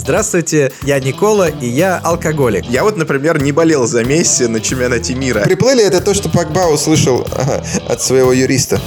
Здравствуйте, я Никола, и я алкоголик. Я вот, например, не болел за Месси на чемпионате мира. Приплыли это то, что Пакба услышал ага, от своего юриста.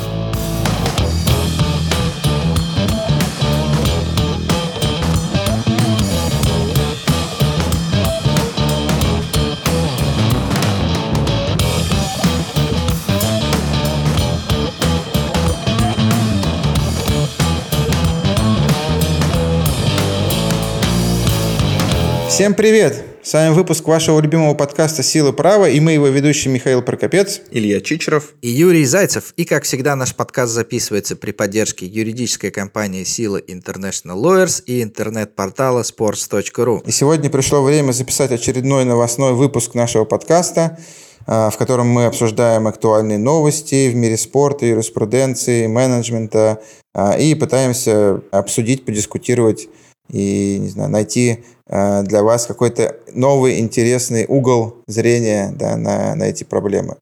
Всем привет! С вами выпуск вашего любимого подкаста «Силы права» и мы его ведущие Михаил Прокопец, Илья Чичеров и Юрий Зайцев. И, как всегда, наш подкаст записывается при поддержке юридической компании «Силы International Lawyers» и интернет-портала sports.ru. И сегодня пришло время записать очередной новостной выпуск нашего подкаста, а, в котором мы обсуждаем актуальные новости в мире спорта, юриспруденции, менеджмента а, и пытаемся обсудить, подискутировать и не знаю, найти э, для вас какой-то новый интересный угол зрения да, на, на эти проблемы.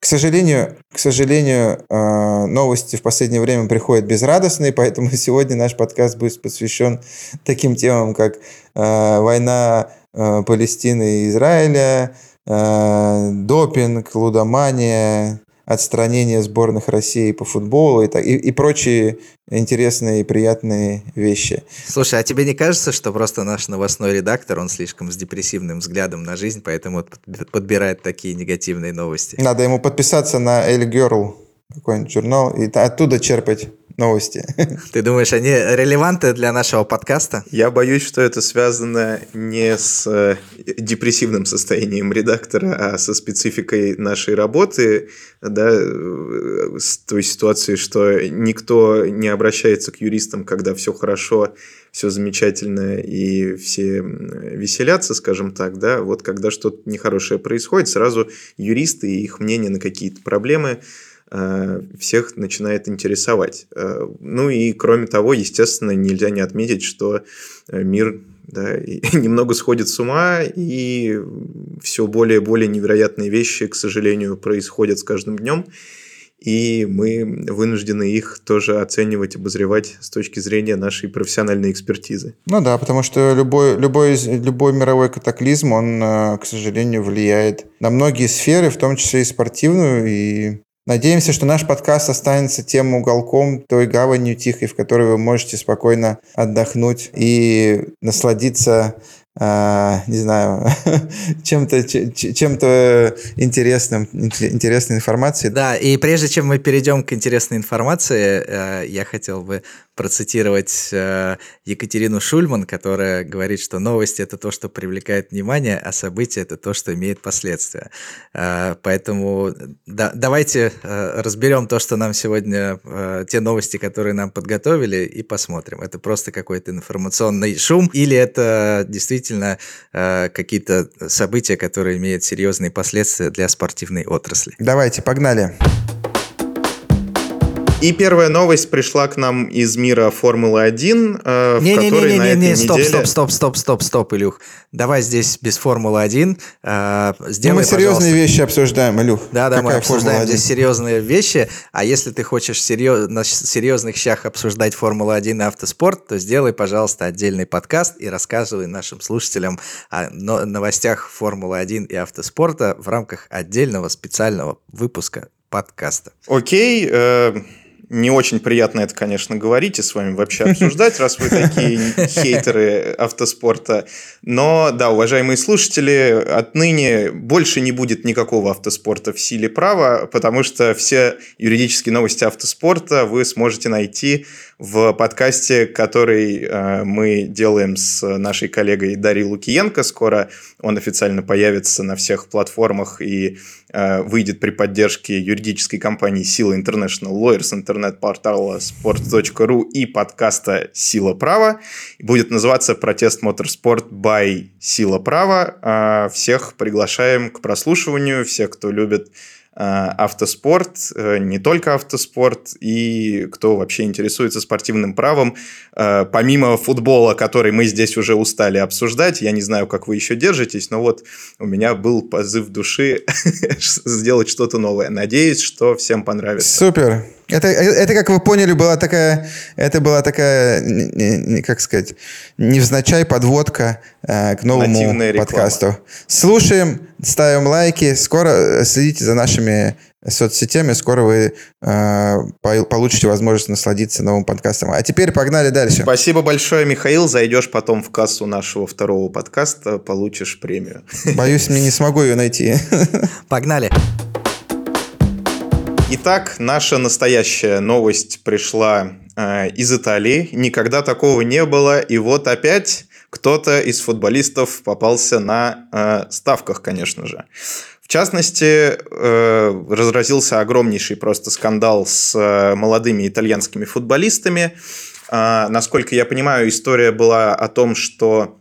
К сожалению, к сожалению, э, новости в последнее время приходят безрадостные, поэтому сегодня наш подкаст будет посвящен таким темам, как э, война Палестины и Израиля, допинг, лудомания, отстранение сборных России по футболу и, так, и, и прочие интересные и приятные вещи. Слушай, а тебе не кажется, что просто наш новостной редактор, он слишком с депрессивным взглядом на жизнь, поэтому подбирает такие негативные новости? Надо ему подписаться на Эль Girl, какой-нибудь журнал, и оттуда черпать новости. Ты думаешь, они релеванты для нашего подкаста? Я боюсь, что это связано не с э, депрессивным состоянием редактора, а со спецификой нашей работы, да, э, с той ситуацией, что никто не обращается к юристам, когда все хорошо, все замечательно и все веселятся, скажем так, да, вот когда что-то нехорошее происходит, сразу юристы и их мнение на какие-то проблемы – всех начинает интересовать. Э, ну и кроме того, естественно, нельзя не отметить, что э, мир да, немного сходит с ума, и все более и более невероятные вещи, к сожалению, происходят с каждым днем, и мы вынуждены их тоже оценивать, обозревать с точки зрения нашей профессиональной экспертизы. Ну да, потому что любой, любой, любой мировой катаклизм, он, к сожалению, влияет на многие сферы, в том числе и спортивную, и Надеемся, что наш подкаст останется тем уголком, той гаванью тихой, в которой вы можете спокойно отдохнуть и насладиться а, не знаю, чем-то чем-то интересным, интересной информацией. Да, и прежде чем мы перейдем к интересной информации, э, я хотел бы процитировать э, Екатерину Шульман, которая говорит, что новости – это то, что привлекает внимание, а события – это то, что имеет последствия. Э, поэтому да, давайте разберем то, что нам сегодня, те новости, которые нам подготовили, и посмотрим. Это просто какой-то информационный шум или это действительно э, какие-то события, которые имеют серьезные последствия для спортивной отрасли. Давайте, погнали. И первая новость пришла к нам из мира Формулы-1, э, в не, которой не, не, не, не, не, стоп, неделе... стоп, стоп, стоп, стоп, стоп, Илюх. Давай здесь без Формулы-1. Э, сделай, мы серьезные пожалуйста. вещи обсуждаем, Илюх. Да, да, Какая мы обсуждаем здесь серьезные вещи. А если ты хочешь серьез... на серьезных щах обсуждать Формулу-1 и автоспорт, то сделай, пожалуйста, отдельный подкаст и рассказывай нашим слушателям о новостях Формулы-1 и автоспорта в рамках отдельного специального выпуска подкаста. Окей, э, не очень приятно это, конечно, говорить и с вами вообще обсуждать, раз вы такие хейтеры автоспорта. Но, да, уважаемые слушатели, отныне больше не будет никакого автоспорта в силе права, потому что все юридические новости автоспорта вы сможете найти в подкасте, который э, мы делаем с нашей коллегой Дарьей Лукиенко. Скоро он официально появится на всех платформах и э, выйдет при поддержке юридической компании Сила International Lawyers, интернет-портала sport.ru и подкаста Сила права. Будет называться «Протест Моторспорт by Сила права». Э, всех приглашаем к прослушиванию, всех, кто любит Э, автоспорт, э, не только автоспорт, и кто вообще интересуется спортивным правом. Э, помимо футбола, который мы здесь уже устали обсуждать, я не знаю, как вы еще держитесь, но вот у меня был позыв души сделать что-то новое. Надеюсь, что всем понравится. Супер! Это, это, как вы поняли, была такая, это была такая, как сказать, невзначай подводка э, к новому подкасту. Слушаем, ставим лайки, скоро э, следите за нашими соцсетями, скоро вы э, получите возможность насладиться новым подкастом. А теперь погнали дальше. Спасибо большое, Михаил. Зайдешь потом в кассу нашего второго подкаста, получишь премию. Боюсь, мне не смогу ее найти. Погнали. Итак, наша настоящая новость пришла э, из Италии. Никогда такого не было. И вот опять кто-то из футболистов попался на э, ставках, конечно же. В частности, э, разразился огромнейший просто скандал с э, молодыми итальянскими футболистами. Э, насколько я понимаю, история была о том, что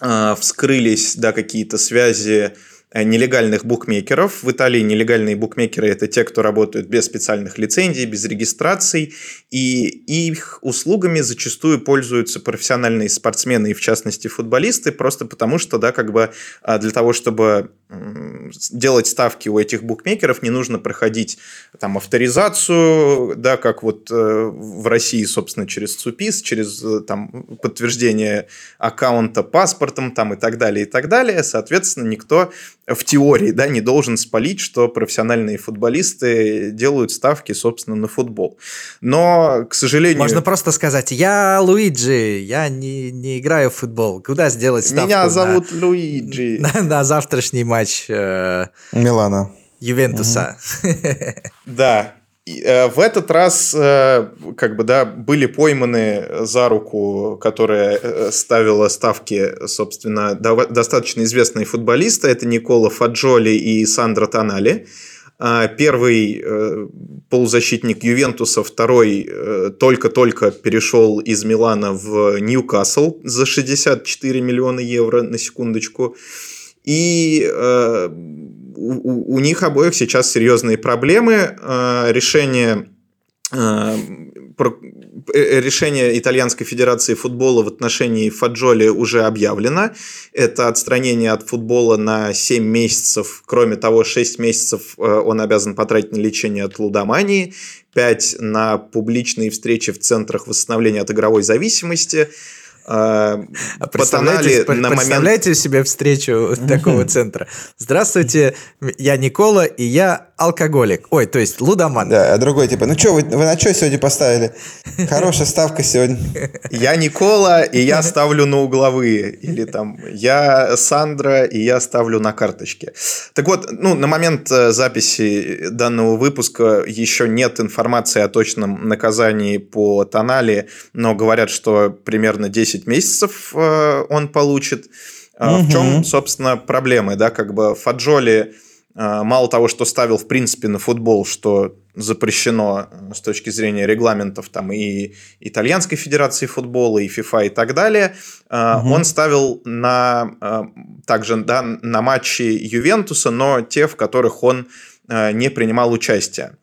э, вскрылись да, какие-то связи нелегальных букмекеров. В Италии нелегальные букмекеры – это те, кто работают без специальных лицензий, без регистраций, и их услугами зачастую пользуются профессиональные спортсмены и, в частности, футболисты, просто потому что, да, как бы а, для того, чтобы делать ставки у этих букмекеров, не нужно проходить там авторизацию, да, как вот э, в России, собственно, через ЦУПИС, через э, там подтверждение аккаунта паспортом там и так далее, и так далее. Соответственно, никто в теории, да, не должен спалить, что профессиональные футболисты делают ставки, собственно, на футбол. Но, к сожалению... Можно просто сказать, я Луиджи, я не, не играю в футбол. Куда сделать ставку? Меня зовут на, Луиджи. На, на завтрашний матч э, Милана. Ювентуса. Да. Э, в этот раз, э, как бы, да, были пойманы за руку, которая э, ставила ставки, собственно, достаточно известные футболисты. Это Никола Фаджоли и Сандро Тонали. Первый полузащитник Ювентуса, второй только-только перешел из Милана в Ньюкасл за 64 миллиона евро, на секундочку. И э, у, у них обоих сейчас серьезные проблемы. Э, решение э, э, решение Итальянской Федерации футбола в отношении Фаджоли уже объявлено. Это отстранение от футбола на 7 месяцев. Кроме того, 6 месяцев э, он обязан потратить на лечение от лудомании, 5 на публичные встречи в центрах восстановления от игровой зависимости – а, представляете, на представляете момент... себе встречу такого центра? Здравствуйте, я Никола, и я алкоголик. Ой, то есть лудоман. Да, а другой типа, ну что, вы, вы на что сегодня поставили? Хорошая ставка сегодня. Я Никола, и я ставлю на угловые. Или там, я Сандра, и я ставлю на карточке. Так вот, ну, на момент э, записи данного выпуска еще нет информации о точном наказании по Тонали, но говорят, что примерно 10 10 месяцев э, он получит. Угу. В чем, собственно, проблемы, да, как бы Фаджоли э, мало того, что ставил, в принципе, на футбол, что запрещено с точки зрения регламентов там и итальянской федерации футбола, и ФИФА и так далее, угу. он ставил на также да, на матчи Ювентуса, но те, в которых он не принимал участие.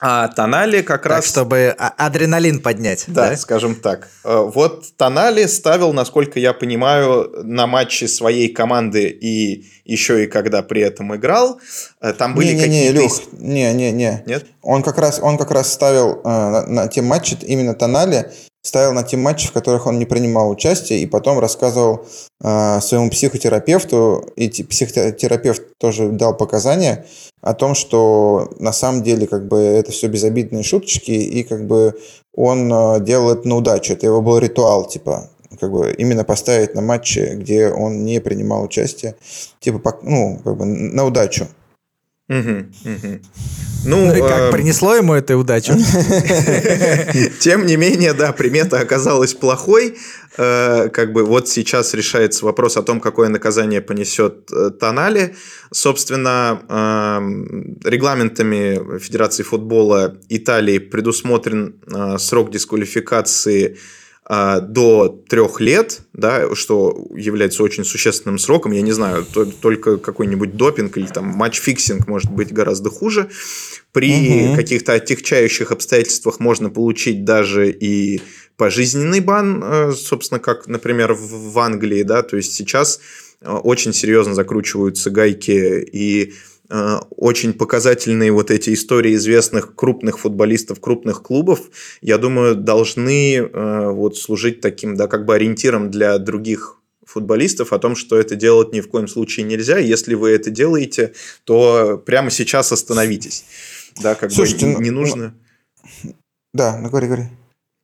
А Тонали как так, раз... чтобы а, адреналин поднять. Да, да, скажем так. Э, вот Тонали ставил, насколько я понимаю, на матче своей команды и еще и когда при этом играл. Э, там были не, какие-то... Не, не, не, не. Нет? Он как раз, он как раз ставил э, на, на те матчи именно Тонали, ставил на те матчи, в которых он не принимал участие, и потом рассказывал э, своему психотерапевту, и психотерапевт тоже дал показания о том, что на самом деле как бы это все безобидные шуточки, и как бы он э, делал это на удачу. Это его был ритуал, типа, как бы именно поставить на матче, где он не принимал участие, типа, ну, как бы на удачу. Угу, угу. Ну, ну и как, э... принесло ему эту удачу? Тем не менее, да, примета оказалась плохой. Э, как бы вот сейчас решается вопрос о том, какое наказание понесет э, Тонали. Собственно, эм, регламентами Федерации футбола Италии предусмотрен э, срок дисквалификации до трех лет, да, что является очень существенным сроком. Я не знаю, только какой-нибудь допинг или там match-fixing может быть гораздо хуже. При угу. каких-то отягчающих обстоятельствах можно получить даже и пожизненный бан, э, собственно, как, например, в Англии, да, то есть сейчас э, очень серьезно закручиваются гайки и очень показательные вот эти истории известных крупных футболистов, крупных клубов, я думаю, должны э, вот служить таким, да, как бы ориентиром для других футболистов о том, что это делать ни в коем случае нельзя. Если вы это делаете, то прямо сейчас остановитесь. Да, как Слушайте, бы не, не нужно... Да, ну говори, говори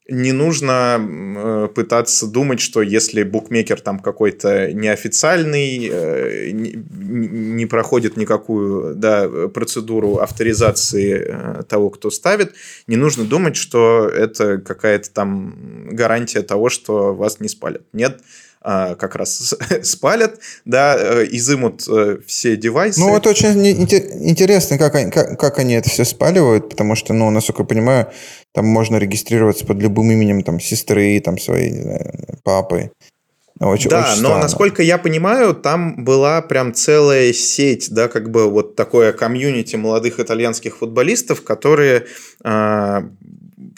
не нужно э, пытаться думать, что если букмекер там какой-то неофициальный, э, не, проходит никакую да, процедуру авторизации э, того, кто ставит, не нужно думать, что это какая-то там гарантия того, что вас не спалят. Нет, как раз спалят, да, э, изымут э, все девайсы. Ну, вот очень интересно, как они, как, как они это все спаливают, потому что, ну, насколько я понимаю, там можно регистрироваться под любым именем, там, сестры, там, своей, не знаю, папы. Очень, да, очень но насколько я понимаю, там была прям целая сеть, да, как бы вот такое комьюнити молодых итальянских футболистов, которые э,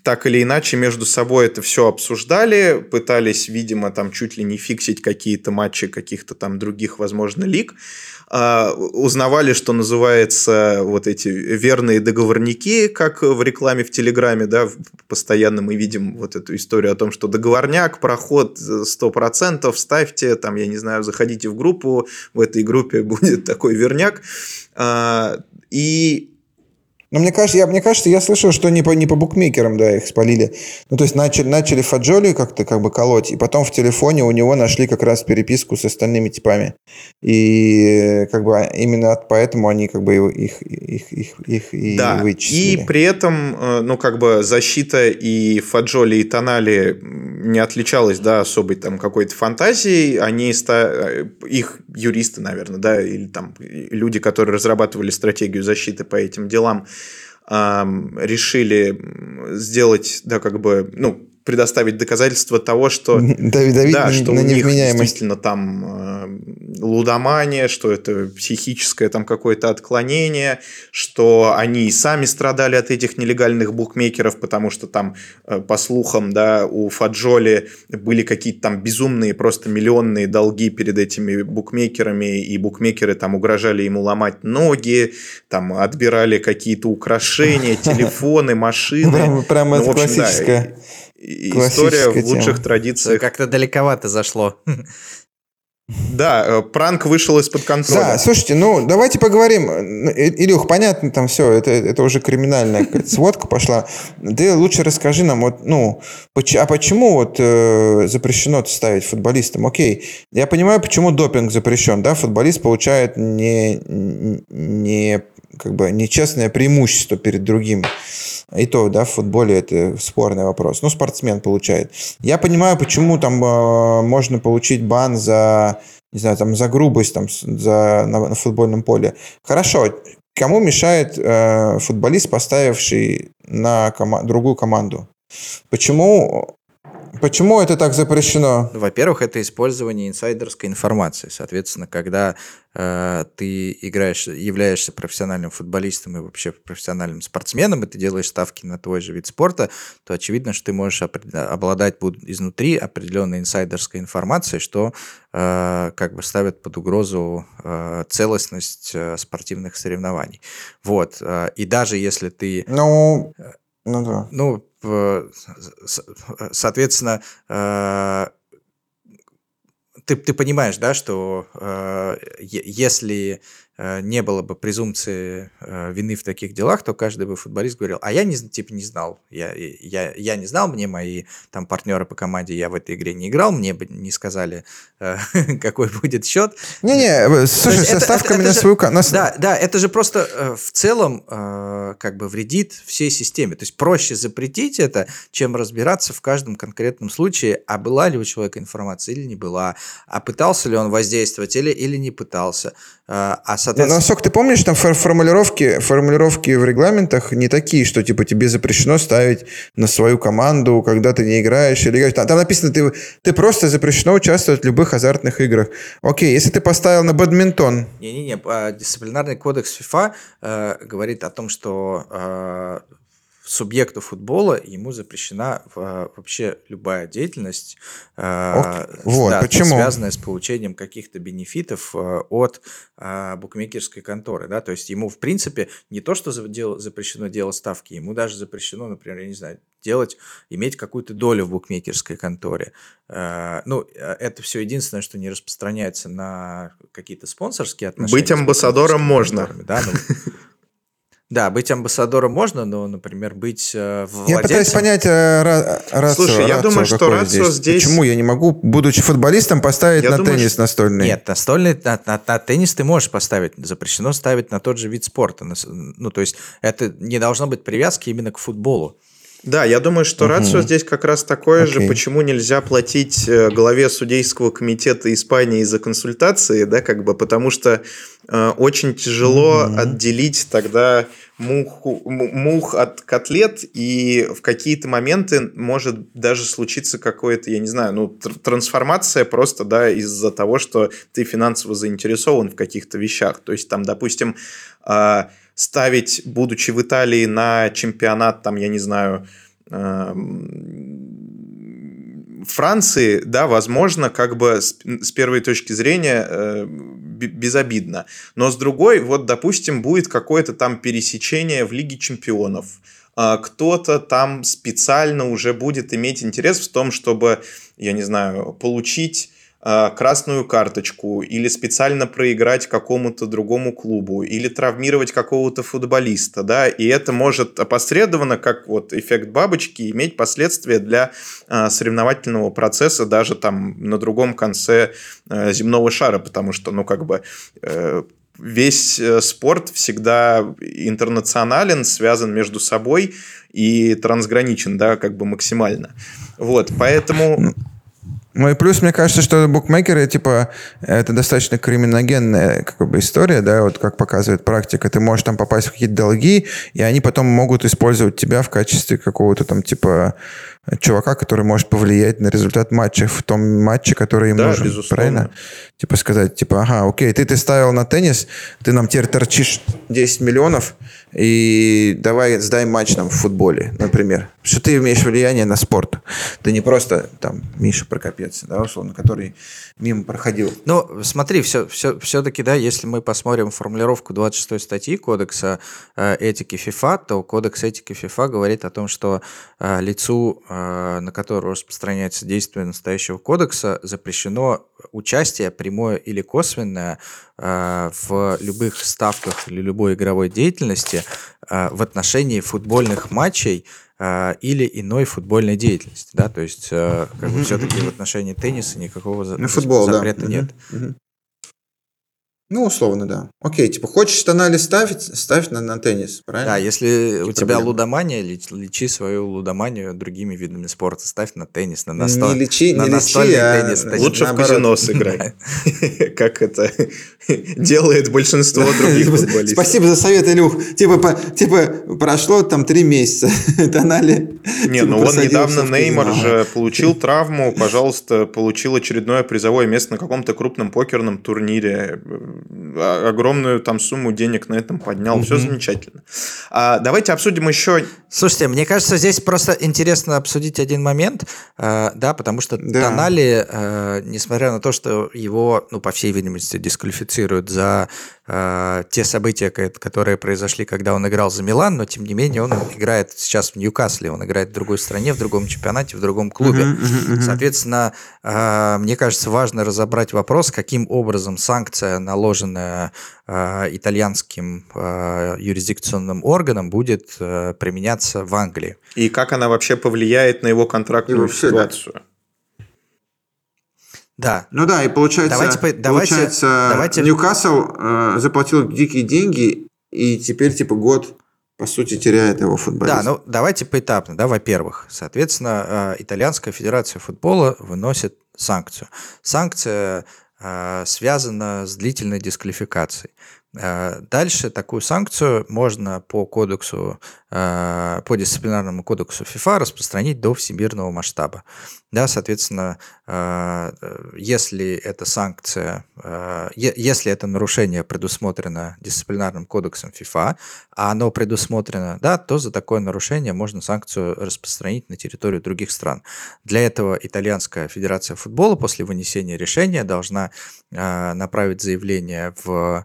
так или иначе между собой это все обсуждали, пытались, видимо, там чуть ли не фиксить какие-то матчи каких-то там других, возможно, лиг. Uh, узнавали, что называется, вот эти верные договорники, как в рекламе в Телеграме, да, постоянно мы видим вот эту историю о том, что договорняк, проход 100%, ставьте, там, я не знаю, заходите в группу, в этой группе будет такой верняк. Uh, и но мне кажется, я, мне кажется, я слышал, что не по, не по букмекерам, да, их спалили. Ну, то есть начали, начали Фаджоли как-то как бы колоть, и потом в телефоне у него нашли как раз переписку с остальными типами. И как бы именно поэтому они как бы их, их, их, их и да. вычислили. И при этом, э, ну, как бы защита и Фаджоли, и Тонали не отличалась, да, особой там какой-то фантазией. Они. Э, их юристы, наверное, да, или там люди, которые разрабатывали стратегию защиты по этим делам, решили сделать, да, как бы, ну, предоставить доказательства того, что, Давид, Давид да, что на у них действительно там э, лудомания, что это психическое там какое-то отклонение, что они и сами страдали от этих нелегальных букмекеров, потому что там, э, по слухам, да, у Фаджоли были какие-то там безумные, просто миллионные долги перед этими букмекерами, и букмекеры там угрожали ему ломать ноги, там отбирали какие-то украшения, телефоны, машины. Прямо, прямо ну, это классическое. История в лучших тема. традициях. Как-то далековато зашло. Да, э, пранк вышел из-под контроля. Да, слушайте, ну давайте поговорим. Илюх, понятно, там все, это, это уже криминальная сводка пошла. Ты лучше расскажи нам, вот, ну, а почему вот э, запрещено ставить футболистам? Окей, я понимаю, почему допинг запрещен, да, футболист получает не, не как бы нечестное преимущество перед другим. И то, да, в футболе это спорный вопрос. Ну, спортсмен получает. Я понимаю, почему там э, можно получить бан за, не знаю, там, за грубость там, за, на, на футбольном поле. Хорошо, кому мешает э, футболист, поставивший на кома- другую команду? Почему Почему это так запрещено? Во-первых, это использование инсайдерской информации. Соответственно, когда э, ты играешь, являешься профессиональным футболистом и вообще профессиональным спортсменом, и ты делаешь ставки на твой же вид спорта, то очевидно, что ты можешь обладать изнутри определенной инсайдерской информацией, что э, как бы ставит под угрозу э, целостность э, спортивных соревнований. Вот. Э, и даже если ты... Ну, ну да. Ну, соответственно, э, ты, ты понимаешь, да, что э, если не было бы презумпции э, вины в таких делах, то каждый бы футболист говорил, а я не, типа не знал, я, я, я не знал, мне мои там партнеры по команде, я в этой игре не играл, мне бы не сказали, э, какой будет счет. Не-не, слушай, со ставками на свою... Да, да, это же просто в целом как бы вредит всей системе. То есть проще запретить это, чем разбираться в каждом конкретном случае, а была ли у человека информация или не была, а пытался ли он воздействовать или, или не пытался. А, соответственно... Насколько ты помнишь, там формулировки, формулировки в регламентах не такие, что типа тебе запрещено ставить на свою команду, когда ты не играешь или играешь. Там, там написано, ты, ты просто запрещено участвовать в любых азартных играх. Окей, если ты поставил на бадминтон... Не-не-не, а, дисциплинарный кодекс ФИФА э, говорит о том, что э, субъекту футбола ему запрещена а, вообще любая деятельность, а, вот, да, почему? связанная с получением каких-то бенефитов а, от букмекерской конторы. Да? То есть ему, в принципе, не то, что запрещено делать ставки, ему даже запрещено, например, я не знаю, делать, иметь какую-то долю в букмекерской конторе. Ну, это все единственное, что не распространяется на какие-то спонсорские отношения. Быть амбассадором можно. Да, ну, да, быть амбассадором можно, но, например, быть э, владельцем... Я пытаюсь понять э, рацию. Слушай, я думаю, что рацию здесь... здесь... Почему я не могу, будучи футболистом, поставить я на думаю, теннис что... настольный? Нет, настольный, на, на, на теннис ты можешь поставить. Запрещено ставить на тот же вид спорта. Ну, то есть это не должно быть привязки именно к футболу. Да, я думаю, что угу. рацио здесь как раз такое okay. же, почему нельзя платить э, главе судейского комитета Испании за консультации, да, как бы, потому что э, очень тяжело угу. отделить тогда муху, мух от котлет, и в какие-то моменты может даже случиться какое-то, я не знаю, ну, трансформация просто, да, из-за того, что ты финансово заинтересован в каких-то вещах. То есть там, допустим, э, ставить, будучи в Италии, на чемпионат, там, я не знаю, эм, Франции, да, возможно, как бы с, с первой точки зрения э, безобидно. Но с другой, вот, допустим, будет какое-то там пересечение в Лиге чемпионов. Э, кто-то там специально уже будет иметь интерес в том, чтобы, я не знаю, получить красную карточку или специально проиграть какому-то другому клубу или травмировать какого-то футболиста, да, и это может опосредованно, как вот эффект бабочки, иметь последствия для э, соревновательного процесса даже там на другом конце э, земного шара, потому что, ну, как бы весь спорт всегда интернационален, связан между собой и трансграничен, да, как бы максимально. Вот, поэтому ну, и плюс, мне кажется, что букмекеры, типа, это достаточно криминогенная как бы история, да, вот как показывает практика. Ты можешь там попасть в какие-то долги, и они потом могут использовать тебя в качестве какого-то там, типа, чувака, который может повлиять на результат матча в том матче, который им да, нужен. Безусловно. Правильно? Типа сказать, типа, ага, окей, ты, ты ставил на теннис, ты нам теперь торчишь 10 миллионов, и давай сдай матч нам в футболе, например. Что ты имеешь влияние на спорт. Ты не просто там Миша Прокопец, да, условно, который мимо проходил. Ну, смотри, все, все, все-таки, да, если мы посмотрим формулировку 26 статьи Кодекса э, этики ФИФА, то Кодекс этики ФИФА говорит о том, что э, лицу, э, на которое распространяется действие настоящего кодекса, запрещено участие прямое или косвенное э, в любых ставках или любой игровой деятельности э, в отношении футбольных матчей, или иной футбольной деятельности, да, то есть э, как бы все-таки в отношении тенниса никакого ну, футбол, запрета да. нет. Ну, условно, да. Окей, типа, хочешь тонали ставить, ставь на, на теннис, правильно? Да, если у тебя лудомания, лечи свою лудоманию другими видами спорта, ставь на теннис, на, насто... не лечи, на не настольный лечи, а теннис. А... Лучше наоборот. в казино сыграй. Как это делает большинство других футболистов. Спасибо за совет, Илюх. Типа, типа прошло там три месяца, тонали. Не, ну он недавно Неймар же получил травму, пожалуйста, получил очередное призовое место на каком-то крупном покерном турнире огромную там сумму денег на этом поднял. Mm-hmm. Все замечательно. А, давайте обсудим еще... Слушайте, мне кажется, здесь просто интересно обсудить один момент, э, да, потому что да. Тонали, э, несмотря на то, что его, ну, по всей видимости, дисквалифицируют за э, те события, которые произошли, когда он играл за Милан, но тем не менее он играет сейчас в Ньюкасле, он играет в другой стране, в другом чемпионате, в другом клубе. Uh-huh, uh-huh, uh-huh. Соответственно, э, мне кажется, важно разобрать вопрос, каким образом санкция, наложенная э, итальянским э, юрисдикционным органом, будет э, применяться в Англии. И как она вообще повлияет на его контрактную ситуацию. Да. Да. Ну да, и получается, давайте, получается давайте... Ньюкасл э, заплатил дикие деньги, и теперь типа год по сути, теряет его футболист. Да, ну давайте поэтапно. Да, во-первых, соответственно, э, Итальянская федерация футбола выносит санкцию. Санкция э, связана с длительной дисквалификацией. Э, дальше такую санкцию можно по кодексу, э, по дисциплинарному кодексу ФИФА распространить до всемирного масштаба. Да, соответственно, э, если эта санкция, если это нарушение предусмотрено дисциплинарным кодексом ФИФА, а оно предусмотрено, да, то за такое нарушение можно санкцию распространить на территорию других стран. Для этого Итальянская Федерация футбола после вынесения решения должна направить заявление в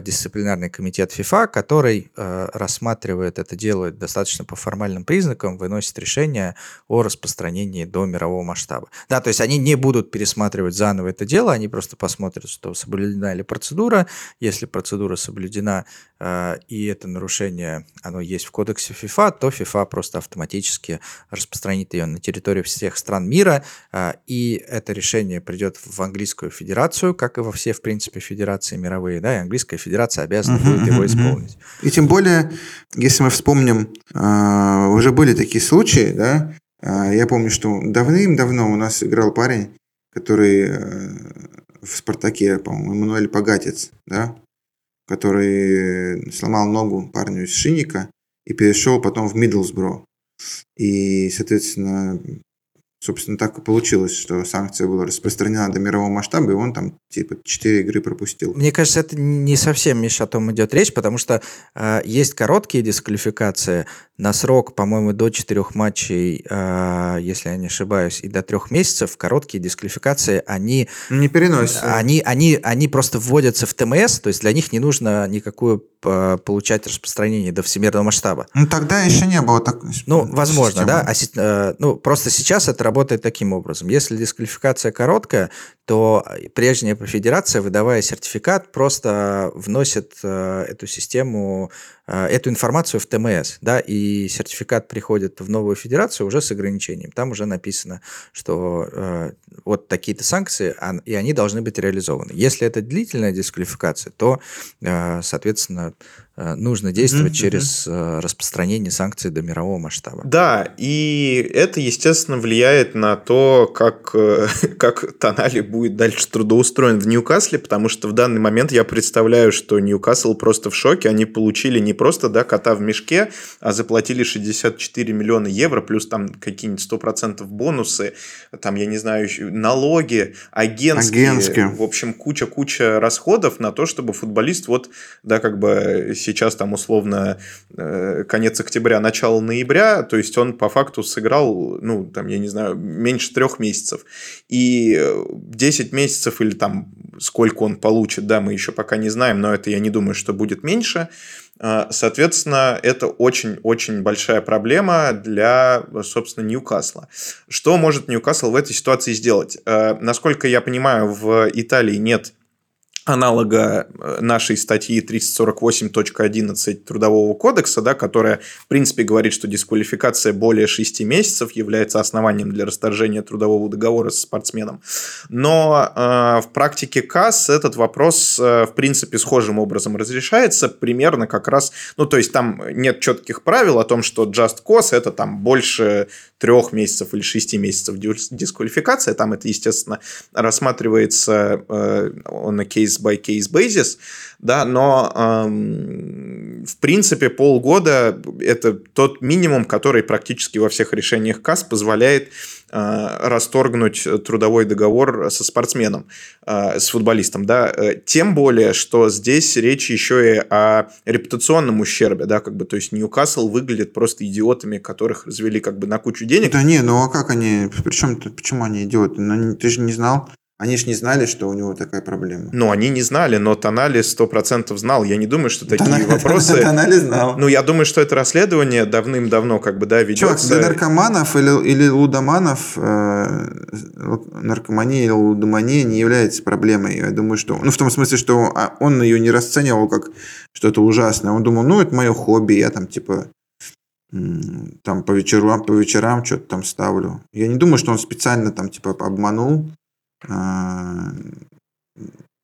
дисциплинарный комитет ФИФА, который э, рассматривает это дело достаточно по формальным признакам, выносит решение о распространении до мирового масштаба. Да, то есть они не будут пересматривать заново это дело, они просто посмотрят, что соблюдена ли процедура. Если процедура соблюдена э, и это нарушение, оно есть в кодексе ФИФА, то ФИФА просто автоматически распространит ее на территорию всех стран мира, и это решение придет в английскую федерацию, как и во все, в принципе, федерации мировые, да, и английская Российская Федерация обязана uh-huh, будет его uh-huh. исполнить. И тем более, если мы вспомним, э, уже были такие случаи, да, э, я помню, что давным-давно у нас играл парень, который э, в «Спартаке», по-моему, Эммануэль Погатец, да, который сломал ногу парню из Шинника и перешел потом в Миддлсбро. И, соответственно, собственно, так и получилось, что санкция была распространена до мирового масштаба, и он там типа 4 игры пропустил. Мне кажется, это не совсем, Миша, о том идет речь, потому что э, есть короткие дисквалификации на срок, по-моему, до 4 матчей, э, если я не ошибаюсь, и до 3 месяцев. Короткие дисквалификации, они... Не переносятся. Они, они, они просто вводятся в ТМС, то есть для них не нужно никакую э, получать распространение до всемирного масштаба. Ну, тогда еще не было так. Ну, возможно, системы. да. А, э, ну, просто сейчас это работает таким образом. Если дисквалификация короткая, то прежняя федерация, выдавая сертификат, просто вносит э, эту систему, э, эту информацию в ТМС, да, и сертификат приходит в новую федерацию уже с ограничением. Там уже написано, что э, вот такие-то санкции, и они должны быть реализованы. Если это длительная дисквалификация, то, соответственно, Э, нужно действовать mm-hmm. через э, распространение санкций до мирового масштаба. Да, и это, естественно, влияет на то, как, э, как Тонали будет дальше трудоустроен в Ньюкасле, потому что в данный момент я представляю, что Ньюкасл просто в шоке. Они получили не просто да, кота в мешке, а заплатили 64 миллиона евро, плюс там какие-нибудь 100% бонусы, там, я не знаю, налоги, агентские, агентские. в общем, куча-куча расходов на то, чтобы футболист вот, да, как бы сейчас там условно э, конец октября, начало ноября, то есть он по факту сыграл, ну, там, я не знаю, меньше трех месяцев. И 10 месяцев или там сколько он получит, да, мы еще пока не знаем, но это я не думаю, что будет меньше. Э, соответственно, это очень-очень большая проблема для, собственно, Ньюкасла. Что может Ньюкасл в этой ситуации сделать? Э, насколько я понимаю, в Италии нет аналога э, нашей статьи 348.11 Трудового кодекса, да, которая, в принципе, говорит, что дисквалификация более 6 месяцев является основанием для расторжения трудового договора с спортсменом. Но э, в практике КАС этот вопрос, э, в принципе, схожим образом разрешается, примерно как раз, ну, то есть там нет четких правил о том, что just cause это там больше трех месяцев или шести месяцев дисквалификация, там это, естественно, рассматривается э, на case-by-case basis, да, но эм, в принципе полгода это тот минимум, который практически во всех решениях КАС позволяет Э, расторгнуть трудовой договор со спортсменом, э, с футболистом, да, э, тем более, что здесь речь еще и о репутационном ущербе, да, как бы, то есть Ньюкасл выглядит просто идиотами, которых развели как бы на кучу денег. Да не, ну а как они, причем, почему они идиоты? Ну, ты же не знал, они же не знали, что у него такая проблема. Ну, они не знали, но Тонали процентов знал. Я не думаю, что такие Тонали, вопросы... Тонали знал. Ну, я думаю, что это расследование давным-давно как бы, да, ведется. Чувак, для наркоманов или, или лудоманов э, наркомания или лудомания не является проблемой. Я думаю, что... Ну, в том смысле, что а, он ее не расценивал как что-то ужасное. Он думал, ну, это мое хобби, я там, типа, там по вечерам, по вечерам что-то там ставлю. Я не думаю, что он специально там, типа, обманул ну,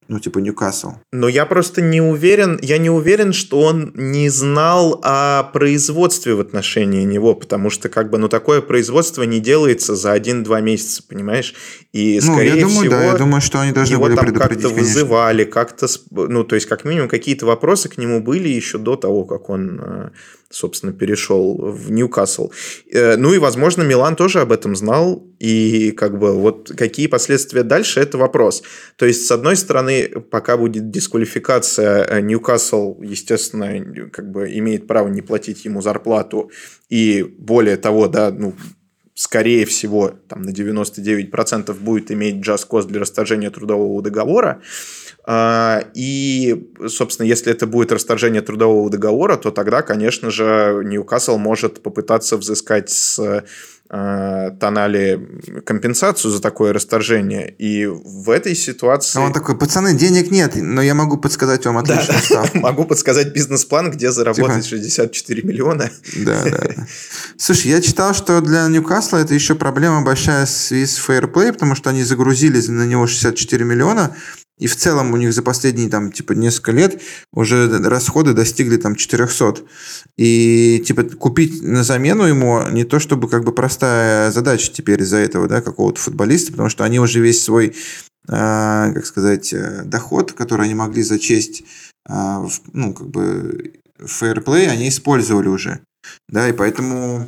ну, типа Ньюкасл. Но я просто не уверен, я не уверен, что он не знал о производстве в отношении него, потому что, как бы, ну, такое производство не делается за один-два месяца, понимаешь? И, ну, скорее я думаю, всего, да, я думаю, что они должны его были там как-то вызывали, как-то, ну, то есть, как минимум, какие-то вопросы к нему были еще до того, как он, э, собственно, перешел в Ньюкасл. Э, Ну и, возможно, Милан тоже об этом знал, и как бы вот какие последствия дальше, это вопрос. То есть, с одной стороны, пока будет дисквалификация, э, Ньюкасл, естественно, как бы имеет право не платить ему зарплату, и более того, да, ну, скорее всего, там на 99% будет иметь джаз-кост для расторжения трудового договора. А, И, собственно, если это будет расторжение трудового договора, то тогда, конечно же, Ньюкасл может попытаться взыскать с э, Тонали компенсацию за такое расторжение. И в этой ситуации... А он такой, пацаны, денег нет, но я могу подсказать вам отличную ставку. Могу подсказать бизнес-план, где заработать 64 миллиона. Да, да. да. Слушай, я читал, что для Ньюкасла это еще проблема большая с фейерплей, потому что они загрузили на него 64 миллиона, и в целом у них за последние там типа несколько лет уже расходы достигли там 400. И типа купить на замену ему не то чтобы как бы простая задача теперь из-за этого, да, какого-то футболиста, потому что они уже весь свой, а, как сказать, э, доход, который они могли зачесть, а, в, ну как бы фейерплей, они использовали уже. Да, и поэтому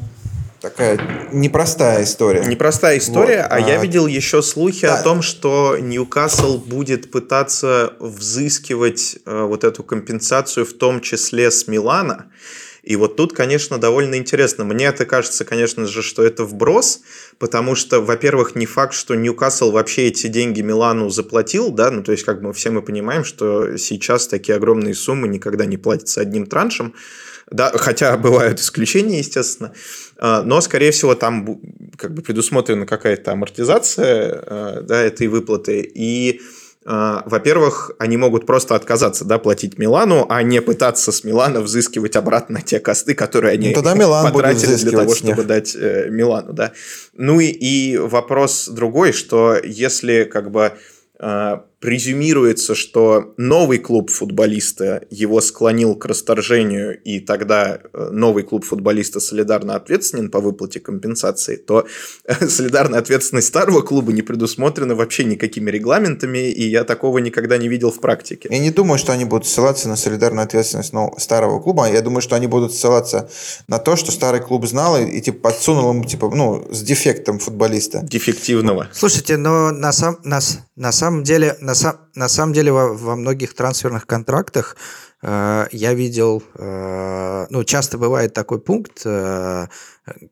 такая непростая история. Непростая история, Вот, а, я а, видел еще слухи да. о том, что Ньюкасл будет пытаться взыскивать э, вот эту компенсацию, в том числе с Милана. И вот тут, конечно, довольно интересно. Мне это кажется, конечно же, что это вброс, потому что, во-первых, не факт, что Ньюкасл вообще эти деньги Милану заплатил, да, ну то есть как бы все мы понимаем, что сейчас такие огромные суммы никогда не платятся одним траншем, да, хотя бывают исключения, естественно, А, но, скорее всего, там как бы предусмотрена какая-то амортизация э, да, этой выплаты, и а, во-первых, они могут просто отказаться, да, платить Милану, а не пытаться с Милана взыскивать обратно те косты, которые они Ну, тогда Милан потратили для того, чтобы дать э, Милану, да. Ну и, и вопрос другой, что если как бы презюмируется, что новый клуб футболиста его склонил к расторжению, и тогда э, новый клуб футболиста солидарно ответственен по выплате компенсации, то э, солидарная ответственность старого клуба не предусмотрена вообще никакими регламентами, и я такого никогда не видел в практике. Я не думаю, что они будут ссылаться на солидарную ответственность ну, старого клуба. Я думаю, что они будут ссылаться на то, что старый клуб знал и, и, типа подсунул ему типа, ну, с дефектом футболиста. Дефективного. Слушайте, но на, сам, на, на самом деле, на, сам, на самом деле во, во многих трансферных контрактах э, я видел, э, ну, часто бывает такой пункт э,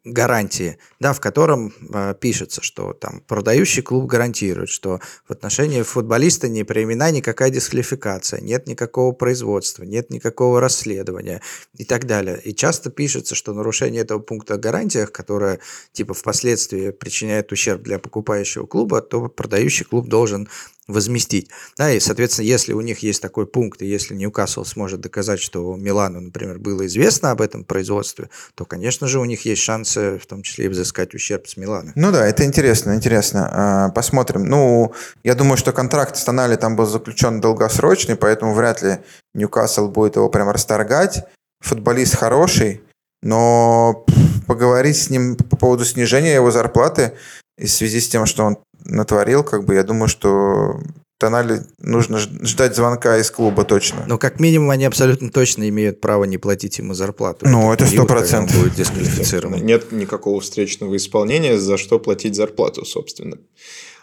гарантии, да, в котором э, пишется, что там продающий клуб гарантирует, что в отношении футболиста не применена никакая дисквалификация, нет никакого производства, нет никакого расследования и так далее. И часто пишется, что нарушение этого пункта о гарантиях, которое типа впоследствии причиняет ущерб для покупающего клуба, то продающий клуб должен возместить. Да, и, соответственно, если у них есть такой пункт, и если Ньюкасл сможет доказать, что Милану, например, было известно об этом производстве, то, конечно же, у них есть шансы, в том числе и взыскать ущерб с Милана. Ну да, это интересно, интересно. А, Посмотрим. Ну, я думаю, что контракт с Тонали там был заключен долгосрочный, поэтому вряд ли Ньюкасл будет его прям расторгать. Футболист хороший, но поговорить с ним по поводу снижения его зарплаты и в связи с тем, что он натворил, как бы я думаю, что Тонали нужно ждать звонка из клуба точно. Но как минимум они абсолютно точно имеют право не платить ему зарплату. Ну, это он 100%. будет дисквалифицирован. Нет никакого встречного исполнения, за что платить зарплату, собственно.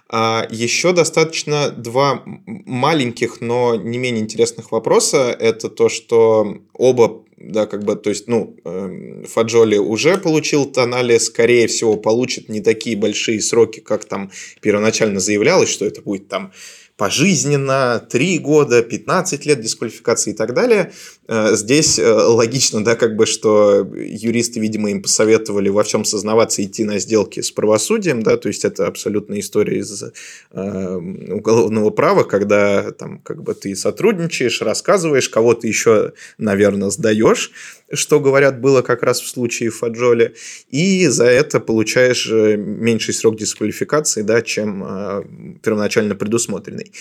А еще достаточно два маленьких, но не менее интересных вопроса. Это то, что оба, да, как бы, то есть, ну, эм, Фаджоли уже получил Тонали, скорее всего, получит не такие большие сроки, как там первоначально заявлялось, что это будет там пожизненно, 3 года, 15 лет дисквалификации и так далее. Э, Здесь э, логично, да, как бы, что юристы, видимо, им посоветовали во всем сознаваться, идти на сделки с правосудием, да, то есть это абсолютная история из э, уголовного права, когда там как бы ты сотрудничаешь, рассказываешь, кого-то еще, наверное, сдаешь, что, говорят, было как раз в случае Фаджоли, и за это получаешь э, меньший срок дисквалификации, да, чем э, первоначально предусмотренный.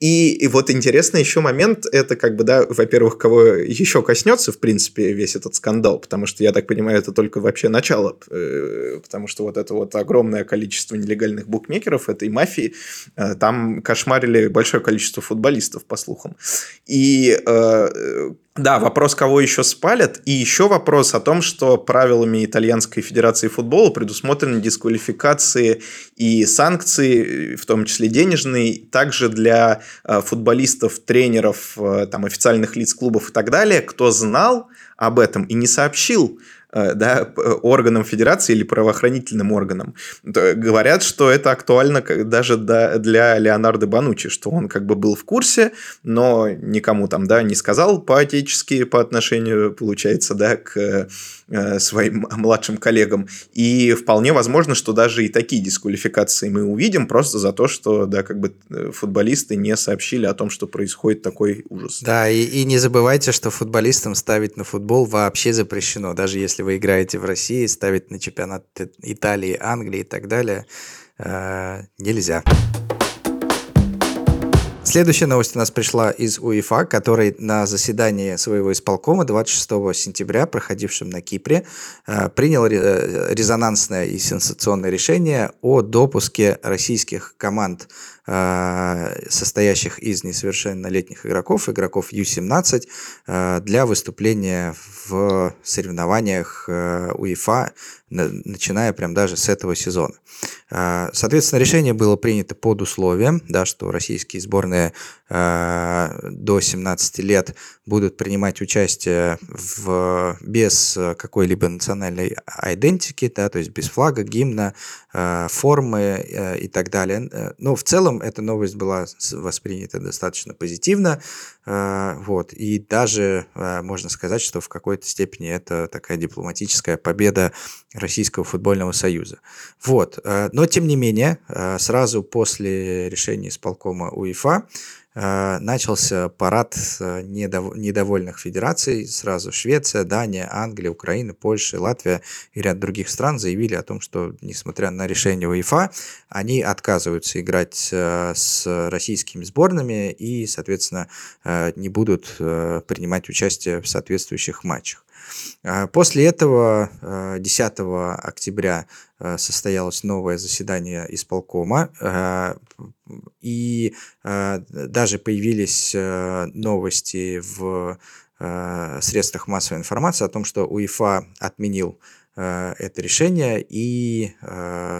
И, и вот интересный еще момент, это как бы, да, во-первых, кого еще коснется, в принципе, весь этот скандал, потому что, я так понимаю, это только вообще начало, э, потому что вот это вот огромное количество нелегальных букмекеров этой мафии, э, там кошмарили большое количество футболистов, по слухам. И э, да, вопрос, кого еще спалят, и еще вопрос о том, что правилами Итальянской Федерации футбола предусмотрены дисквалификации и санкции, в том числе денежные, также для э, футболистов, тренеров, э, там, официальных лиц клубов и так далее, кто знал об этом и не сообщил да, органам федерации или правоохранительным органам. Говорят, что это актуально даже для Леонардо Банучи, что он как бы был в курсе, но никому там, да, не сказал по-отечески по отношению, получается, да, к э, своим младшим коллегам. И вполне возможно, что даже и такие дисквалификации мы увидим просто за то, что, да, как бы э, футболисты не сообщили о том, что происходит такой ужас. Да, и, и не забывайте, что футболистам ставить на футбол вообще запрещено, даже если если вы играете в России, ставить на чемпионат Италии, Англии и так далее э, нельзя. Следующая новость у нас пришла из УЕФА, который на заседании своего исполкома 26 сентября, проходившем на Кипре, э, принял резонансное и сенсационное решение о допуске российских команд Э, состоящих из несовершеннолетних игроков, игроков Ю-17, э, для выступления в соревнованиях э, УЕФА, начиная прям даже с этого сезона. Соответственно, решение было принято под условием, да, что российские сборные до 17 лет будут принимать участие в, без какой-либо национальной идентики, да, то есть без флага, гимна, формы и так далее. Но в целом эта новость была воспринята достаточно позитивно. Э, вот. И даже э, можно сказать, что в какой-то степени это такая дипломатическая победа Российского футбольного союза. Вот. Э, но, тем не менее, сразу после решения исполкома УЕФА Э, начался парад э, недов... недовольных федераций. Сразу Швеция, Дания, Англия, Украина, Польша, Латвия и ряд других стран заявили о том, что, несмотря на решение УЕФА, они отказываются играть э, с российскими сборными и, соответственно, не будут принимать участие в соответствующих матчах. После этого 10 октября состоялось новое заседание исполкома, и даже появились новости в средствах массовой информации о том, что УЕФА отменил это решение и,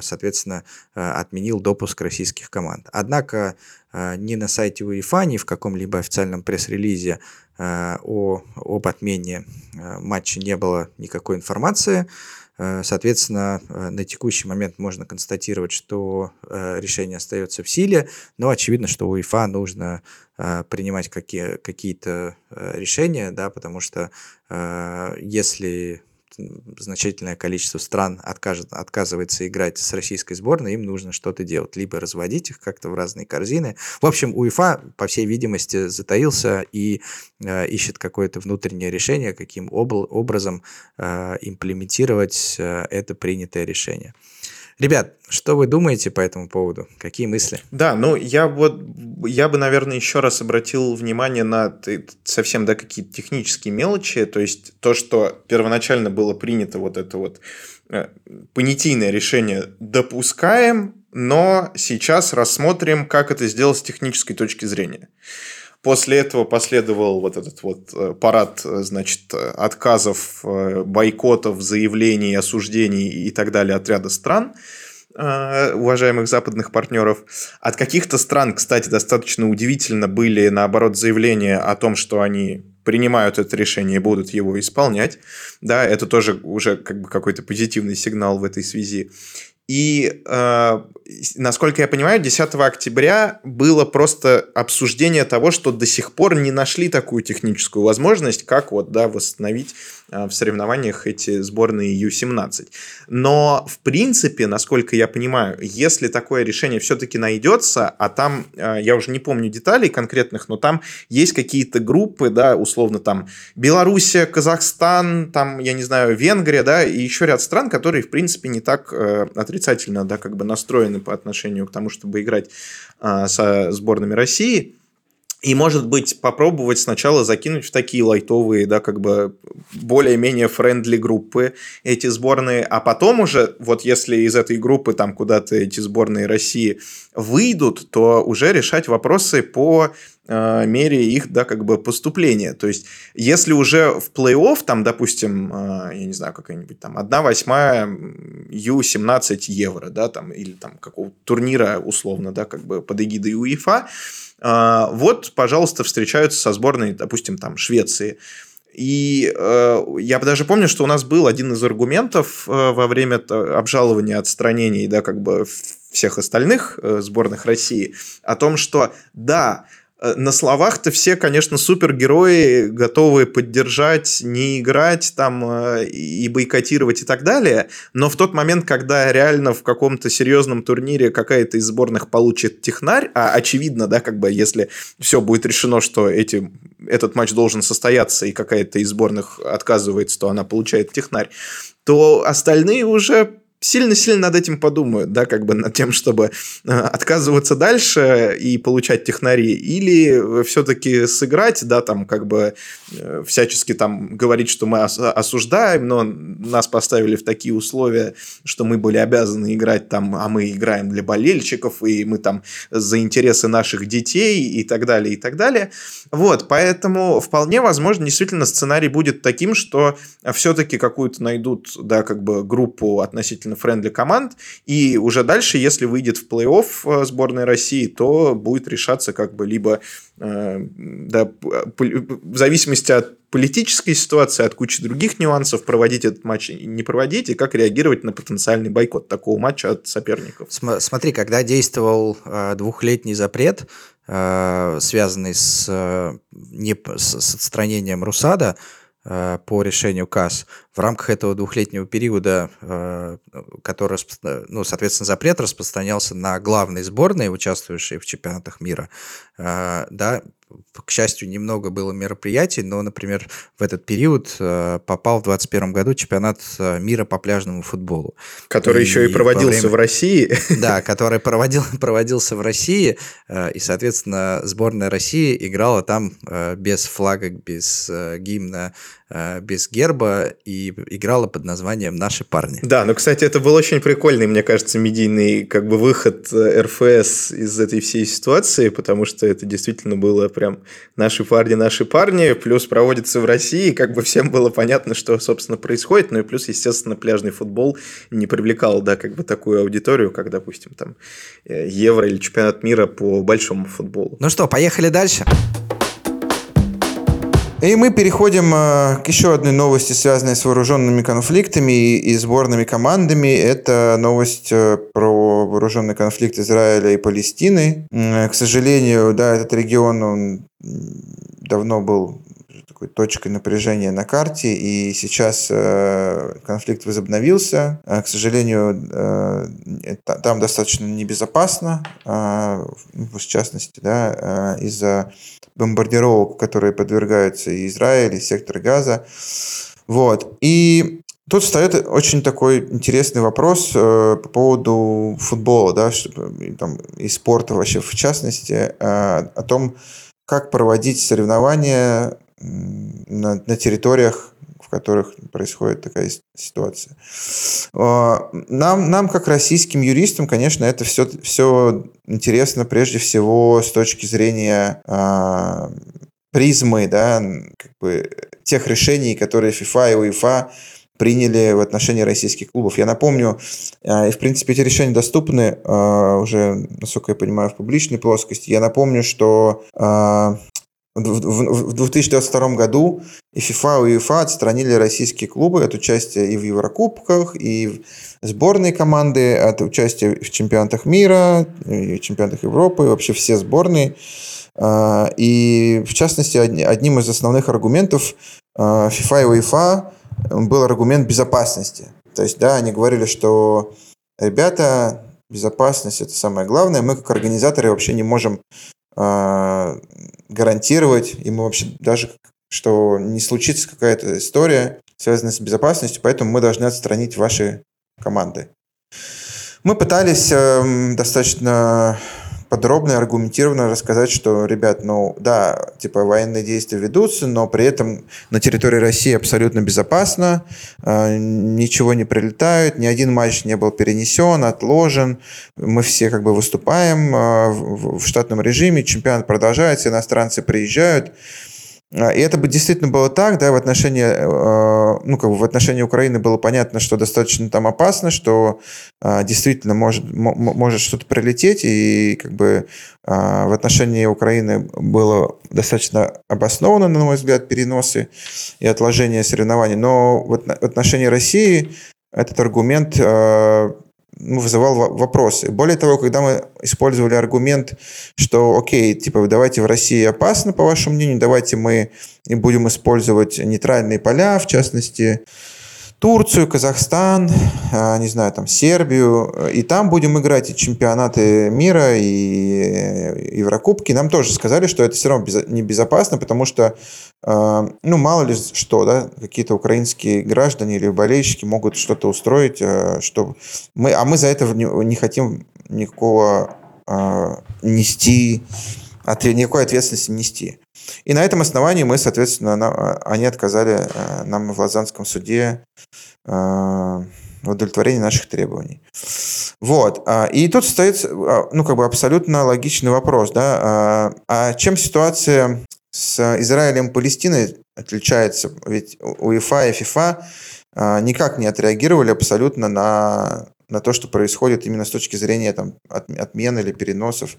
соответственно, отменил допуск российских команд. Однако ни на сайте УЕФА, ни в каком-либо официальном пресс-релизе о, об отмене матча не было никакой информации. Э, соответственно, э, на текущий момент можно констатировать, что э, решение остается в силе, но очевидно, что у УЕФА нужно принимать какие, какие-то решения, да, потому что если значительное количество стран откажет, отказывается играть с российской сборной, им нужно что-то делать. Либо разводить их как-то в разные корзины. В общем, УЕФА, по всей видимости, затаился и э, ищет какое-то внутреннее решение, каким об, образом э, имплементировать э, это принятое решение. Ребят, что вы думаете по этому поводу? Какие мысли? Да, ну я вот я бы, наверное, еще раз обратил внимание на совсем да какие-то технические мелочи, то есть то, что первоначально было принято вот это вот э, понятийное решение допускаем, но сейчас рассмотрим, как это сделать с технической точки зрения. После этого последовал вот этот вот э, парад, э, значит, отказов, э, бойкотов, заявлений, осуждений и так далее от ряда стран уважаемых западных партнеров. От каких-то стран, кстати, достаточно удивительно были, наоборот, заявления о том, что они принимают это решение и будут его исполнять. Да, это тоже уже как бы какой-то позитивный сигнал в этой связи. И, э, насколько я понимаю, 10 октября было просто обсуждение того, что до сих пор не нашли такую техническую возможность, как вот, да, восстановить в соревнованиях эти сборные Ю-17. Но, в принципе, насколько я понимаю, если такое решение все-таки найдется, а там, я уже не помню деталей конкретных, но там есть какие-то группы, да, условно там Белоруссия, Казахстан, там, я не знаю, Венгрия, да, и еще ряд стран, которые, в принципе, не так э, отрицательно, да, как бы настроены по отношению к тому, чтобы играть э, со сборными России. И, может быть, попробовать сначала закинуть в такие лайтовые, да, как бы более-менее френдли группы эти сборные, а потом уже, вот если из этой группы там куда-то эти сборные России выйдут, то уже решать вопросы по э, мере их, да, как бы поступления. То есть, если уже в плей-офф, там, допустим, э, я не знаю, какая-нибудь там 1 восьмая Ю-17 евро, да, там, или там какого-то турнира, условно, да, как бы под эгидой УЕФА, вот, пожалуйста, встречаются со сборной, допустим, там, Швеции. И э, я даже помню, что у нас был один из аргументов э, во время обжалования отстранений, да, как бы всех остальных э, сборных России, о том, что да, на словах-то все, конечно, супергерои, готовы поддержать, не играть там э, и бойкотировать и так далее, но в тот момент, когда реально в каком-то серьезном турнире какая-то из сборных получит технарь, а очевидно, да, как бы если все будет решено, что эти, этот матч должен состояться и какая-то из сборных отказывается, то она получает технарь, то остальные уже сильно-сильно над этим подумают, да, как бы над тем, чтобы э, отказываться дальше и получать технари, или все-таки сыграть, да, там, как бы э, всячески там говорить, что мы осуждаем, но нас поставили в такие условия, что мы были обязаны играть там, а мы играем для болельщиков, и мы там за интересы наших детей и так далее, и так далее. Вот, поэтому вполне возможно, действительно, сценарий будет таким, что все-таки какую-то найдут, да, как бы группу относительно friendly команд, и уже дальше, если выйдет в плей-офф э, сборной России, то будет решаться как бы либо э, да, в зависимости от политической ситуации, от кучи других нюансов, проводить этот матч и не проводить, и как реагировать на потенциальный бойкот такого матча от соперников. Смотри, когда действовал э, двухлетний запрет, связанный с, не, с отстранением Русада, по решению КАС в рамках этого двухлетнего периода, э, который, ну, соответственно, запрет распространялся на главные сборные, участвующие в чемпионатах мира, э, да, к счастью, немного было мероприятий, но, например, в этот период э, попал в 2021 году чемпионат мира по пляжному футболу. Который и, еще и проводился время... в России. Да, который проводил, проводился в России, и, соответственно, сборная России играла там без флага, без гимна, без герба и играла под названием «Наши парни». Да, ну, кстати, это был очень прикольный, мне кажется, медийный как бы выход РФС из этой всей ситуации, потому что это действительно было прям наши парни, наши парни, плюс проводится в России, как бы всем было понятно, что, собственно, происходит, ну и плюс, естественно, пляжный футбол не привлекал, да, как бы такую аудиторию, как, допустим, там, э, Евро или чемпионат мира по большому футболу. Ну что, поехали дальше? И мы переходим э, к еще одной новости, связанной с вооруженными конфликтами и сборными командами. Это новость э, про вооруженный конфликт Израиля и Палестины. К сожалению, да, этот регион, он давно был точкой напряжения на карте, и сейчас э, конфликт возобновился. К сожалению, там достаточно небезопасно, в частности, да, из-за бомбардировок, которые подвергаются и Израиль, и сектор Газа. Вот. И Тут встает очень такой интересный вопрос э, по поводу футбола, да, чтобы, там, и спорта вообще в частности, э, о том, как проводить соревнования на, на территориях которых происходит такая ситуация. А, нам, нам как российским юристам, конечно, это все, все интересно прежде всего с точки зрения а, призмы, да, как бы тех решений, которые FIFA и UEFA приняли в отношении российских клубов. Я напомню, а, и в принципе эти решения доступны уже, насколько я понимаю, в публичной плоскости. Я напомню, что в 2022 году и FIFA, и UEFA отстранили российские клубы от участия и в Еврокубках, и в сборной команды, от участия в чемпионатах мира, и в чемпионатах Европы, вообще все сборные. А, и в частности, одним из основных аргументов а, FIFA и UEFA был аргумент безопасности. То есть, да, они говорили, что ребята, безопасность это самое главное. Мы как организаторы вообще не можем э, гарантировать, мы вообще даже, что не случится какая-то история, связанная с безопасностью, поэтому мы должны отстранить ваши команды. Мы пытались э, достаточно подробно и аргументированно рассказать, что, ребят, ну да, типа военные действия ведутся, но при этом на территории России абсолютно безопасно, э, ничего не прилетает, ни один матч не был перенесен, отложен, мы все как бы выступаем э, в, в штатном режиме, чемпионат продолжается, иностранцы приезжают, и это бы действительно было так, да, в отношении, э, ну, как бы в отношении Украины было понятно, что достаточно там опасно, что а, действительно может, может что-то прилететь, и как бы а, в отношении Украины было достаточно обосновано, на мой взгляд, переносы и отложения соревнований, но в отношении России этот аргумент ну, вызывал вопросы. Более того, когда мы использовали аргумент, что, окей, типа, давайте в России опасно, по вашему мнению, давайте мы будем использовать нейтральные поля, в частности, Турцию, Казахстан, а, не знаю, там Сербию, и там будем играть и чемпионаты мира, и Еврокубки. Нам тоже сказали, что это все равно небезопасно, потому что, а, ну, мало ли что, да, какие-то украинские граждане или болельщики могут что-то устроить, а, что мы, а мы за это не хотим никакого нести, никакой ответственности нести. И на этом основании мы, соответственно, они отказали э, нам в Лазанском суде э, в удовлетворении наших требований. Вот. А, и тут стоит, а, ну, как бы абсолютно логичный вопрос, да, а чем ситуация с Израилем и Палестиной отличается? Ведь УЕФА и ФИФА никак не отреагировали абсолютно на на то, что происходит именно с точки зрения там, отмены или переносов.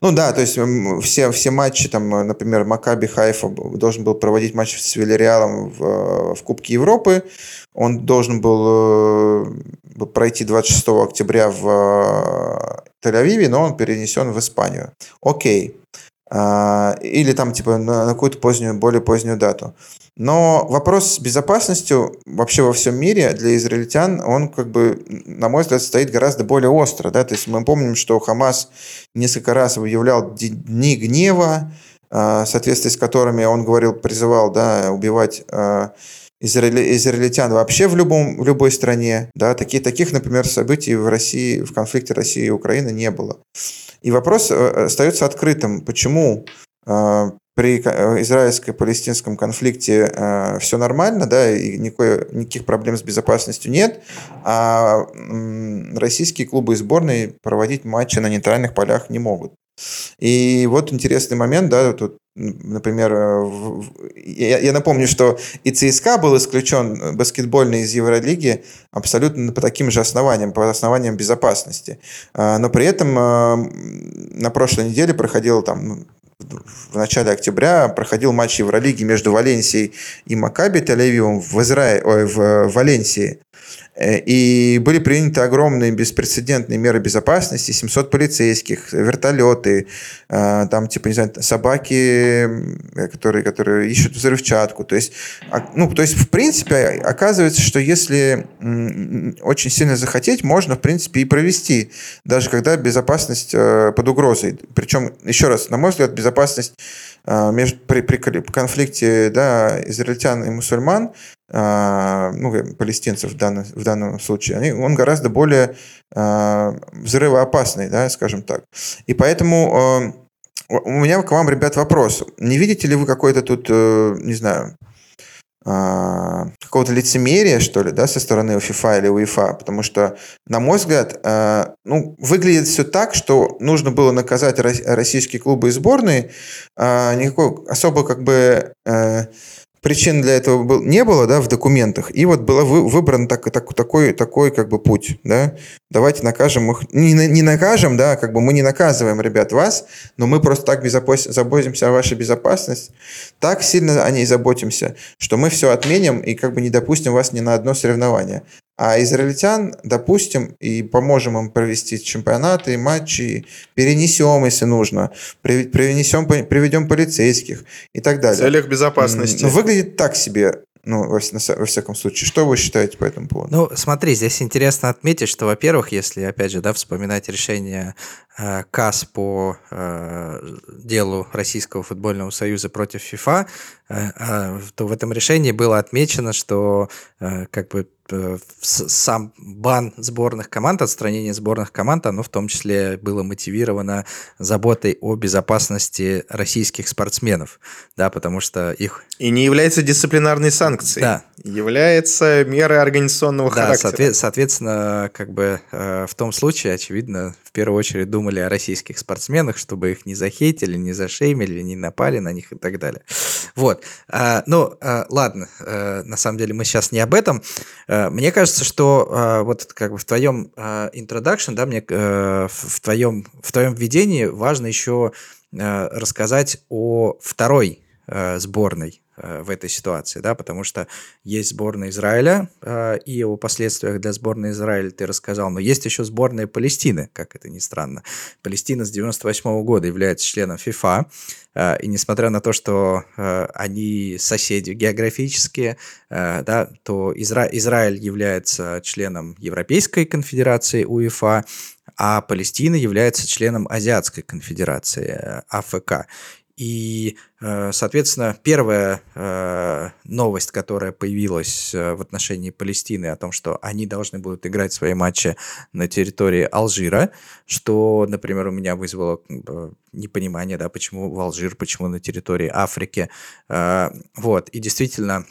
Ну да, то есть все, все матчи, там, например, Макаби Хайфа должен был проводить матч с Вильяреалом в, в Кубке Европы. Он должен был э, пройти 26 октября в э, Тель-Авиве, но он перенесен в Испанию. Окей. А, или там типа на, на какую-то позднюю, более позднюю дату. Но вопрос с безопасностью вообще во всем мире для израильтян, он как бы, на мой взгляд, стоит гораздо более остро. Да? То есть мы помним, что Хамас несколько раз объявлял дни гнева, а, в соответствии с которыми он говорил, призывал да, убивать а, израиль, израильтян вообще в, любом, в любой стране. Да? Такие, таких, например, событий в России, в конфликте России и Украины не было. И вопрос э, остается открытым. Почему а, при э, израильско-палестинском конфликте э, все нормально, да, и никакой, никаких проблем с безопасностью нет, а российские клубы и сборные проводить матчи на нейтральных полях не могут. И вот интересный момент, да, тут, например, э, я, я напомню, что и ЦСКА был исключен баскетбольный из Евролиги абсолютно по таким же основаниям, по основаниям безопасности. А, но при этом на прошлой неделе проходил там в начале октября проходил матч Евролиги между Валенсией и Макаби Тель-Авивом в, Израиле, ой, в Валенсии. Э, и были приняты огромные беспрецедентные меры безопасности, 700 полицейских, вертолеты, э, там, типа, не знаю, собаки, которые, которые ищут взрывчатку. То есть, а, ну, то есть, в принципе, оказывается, что если очень сильно захотеть, можно, в принципе, и провести, даже когда безопасность э, под угрозой. Причем, еще раз, на мой взгляд, безопасность между, при, при конфликте да, израильтян и мусульман а, ну, палестинцев в данном, в данном случае, они, он гораздо более э, взрывоопасный, да, скажем так. И поэтому э, у меня к вам, ребят, вопрос. Не видите ли вы какой-то тут, э, не знаю, э, какого-то лицемерия, что ли, да, со стороны УФИФА или УЕФА? Потому что, на мой взгляд, э, ну, выглядит все так, что нужно было наказать российские клубы и сборные, э, никакой особо как бы... Причин для этого был, не было да, в документах, и вот был вы, выбран так, так, такой, такой как бы путь. Да? Давайте накажем их. Не, не накажем, да, как бы мы не наказываем, ребят, вас, но мы просто так заботимся о вашей безопасности, так сильно о ней заботимся, что мы все отменим и как бы не допустим вас ни на одно соревнование. А израильтян допустим и поможем им провести чемпионаты, матчи, перенесем, если нужно, привнесем, приведем полицейских и так далее. В целях безопасности. Выглядит так себе. Ну, во, во всяком случае. Что вы считаете по этому поводу? Ну, смотри, здесь интересно отметить, что, во-первых, если, опять же, да, вспоминать решение э, КАС по э, делу Российского футбольного союза против ФИФА, э, э, то в этом решении было отмечено, что э, как бы сам бан сборных команд, отстранение сборных команд, оно в том числе было мотивировано заботой о безопасности российских спортсменов, да, потому что их... И не является дисциплинарной санкцией. Да. Является мерой организационного да, характера. Соответ, соответственно, как бы э, в том случае, очевидно, в первую очередь думали о российских спортсменах, чтобы их не захейтили, не зашеймили, не напали на них и так далее. Вот. А, ну, а, ладно, а, на самом деле мы сейчас не об этом. А, мне кажется, что а, вот как бы в твоем а, introduction, да, мне в твоем в твоем введении важно еще рассказать о второй а, сборной Э, в этой ситуации, да, потому что есть сборная Израиля, э, и о последствиях для сборной Израиля ты рассказал, но есть еще сборная Палестины, как это ни странно. Палестина с 98 -го года является членом ФИФА, э, и несмотря на то, что они соседи географические, да, то Изра Израиль является членом Европейской конфедерации УЕФА, а Палестина является членом Азиатской конфедерации АФК. И, э, соответственно, первая э, новость, которая появилась э, в отношении Палестины о том, что они должны будут играть свои матчи на территории Алжира, что, например, у меня вызвало непонимание, да, почему в Алжир, почему на территории Африки. Вот, и действительно,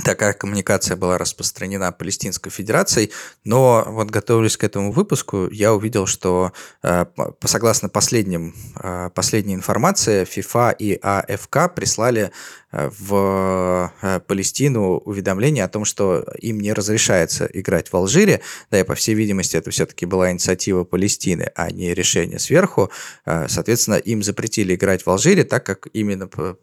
такая коммуникация была распространена Палестинской Федерацией, но вот готовясь к этому выпуску, я увидел, что э, согласно последним, э, последней информации, ФИФА и АФК прислали в э, Палестину уведомление о том, что им не разрешается играть в Алжире. Да, и по всей видимости, это все-таки была инициатива Палестины, а не решение сверху. Э, соответственно, им запретили играть в Алжире, так как именно по,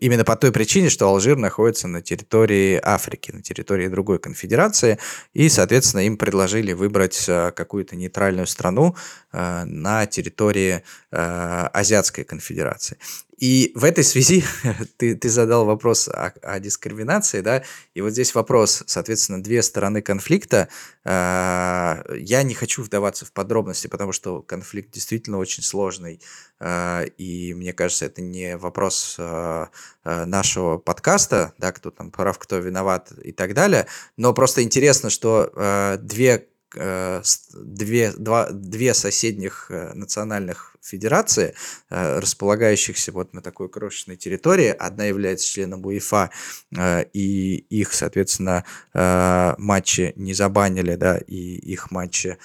именно по той причине, что Алжир находится на территории Африки, на территории другой конфедерации, и, соответственно, им предложили выбрать э, какую-то нейтральную страну на территории Азиатской конфедерации. И в этой связи ты, ты задал вопрос о, о дискриминации, да, и вот здесь вопрос, соответственно, две стороны конфликта. Э, я не хочу вдаваться в подробности, потому что конфликт действительно очень сложный, э, и мне кажется, это не вопрос э, нашего подкаста, да, кто там прав, кто виноват и так далее, но просто интересно, что две две, два, две соседних национальных федерации, э, располагающихся вот на такой крошечной территории. Одна является членом УЕФА, э, и их, соответственно, э, матчи не забанили, да, и их матчи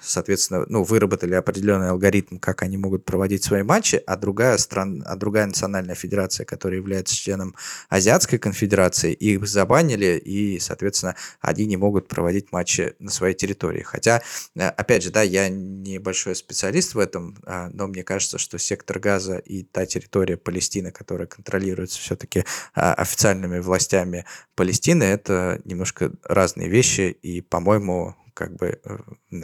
соответственно, ну, выработали определенный алгоритм, как они могут проводить свои матчи, а другая, стран, а другая национальная федерация, которая является членом Азиатской конфедерации, их забанили, и, соответственно, они не могут проводить матчи на своей территории. Хотя, опять же, да, я небольшой специалист в этом, этом, а, но мне кажется, что сектор газа и та территория Палестины, которая контролируется все-таки а, официальными властями Палестины, это немножко разные вещи, и, по-моему, как бы э,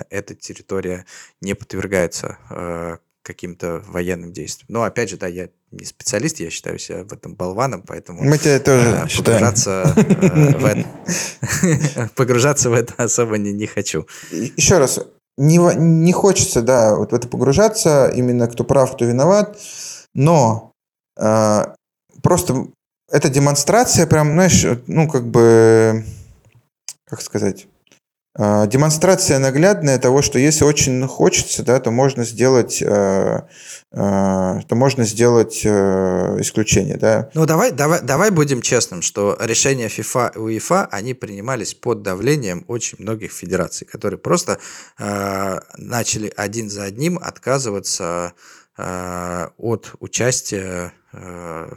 эта территория не подвергается э, каким-то военным действиям. Но опять же, да, я не специалист, я считаю себя в этом болваном, поэтому мы тебя тоже э, погружаться, э, в это, погружаться в это особо не, не хочу. Еще раз, не, не хочется, да, вот в это погружаться, именно кто прав, кто виноват, но э, просто эта демонстрация прям, знаешь, ну, как бы, как сказать, демонстрация наглядная того, что если очень хочется, да, то можно сделать э, а, то можно сделать э, исключение, да. Ну давай, давай, давай будем честным, что решения FIFA и УЕФА они принимались под давлением очень многих федераций, которые просто э, начали один за одним отказываться э, от участия э,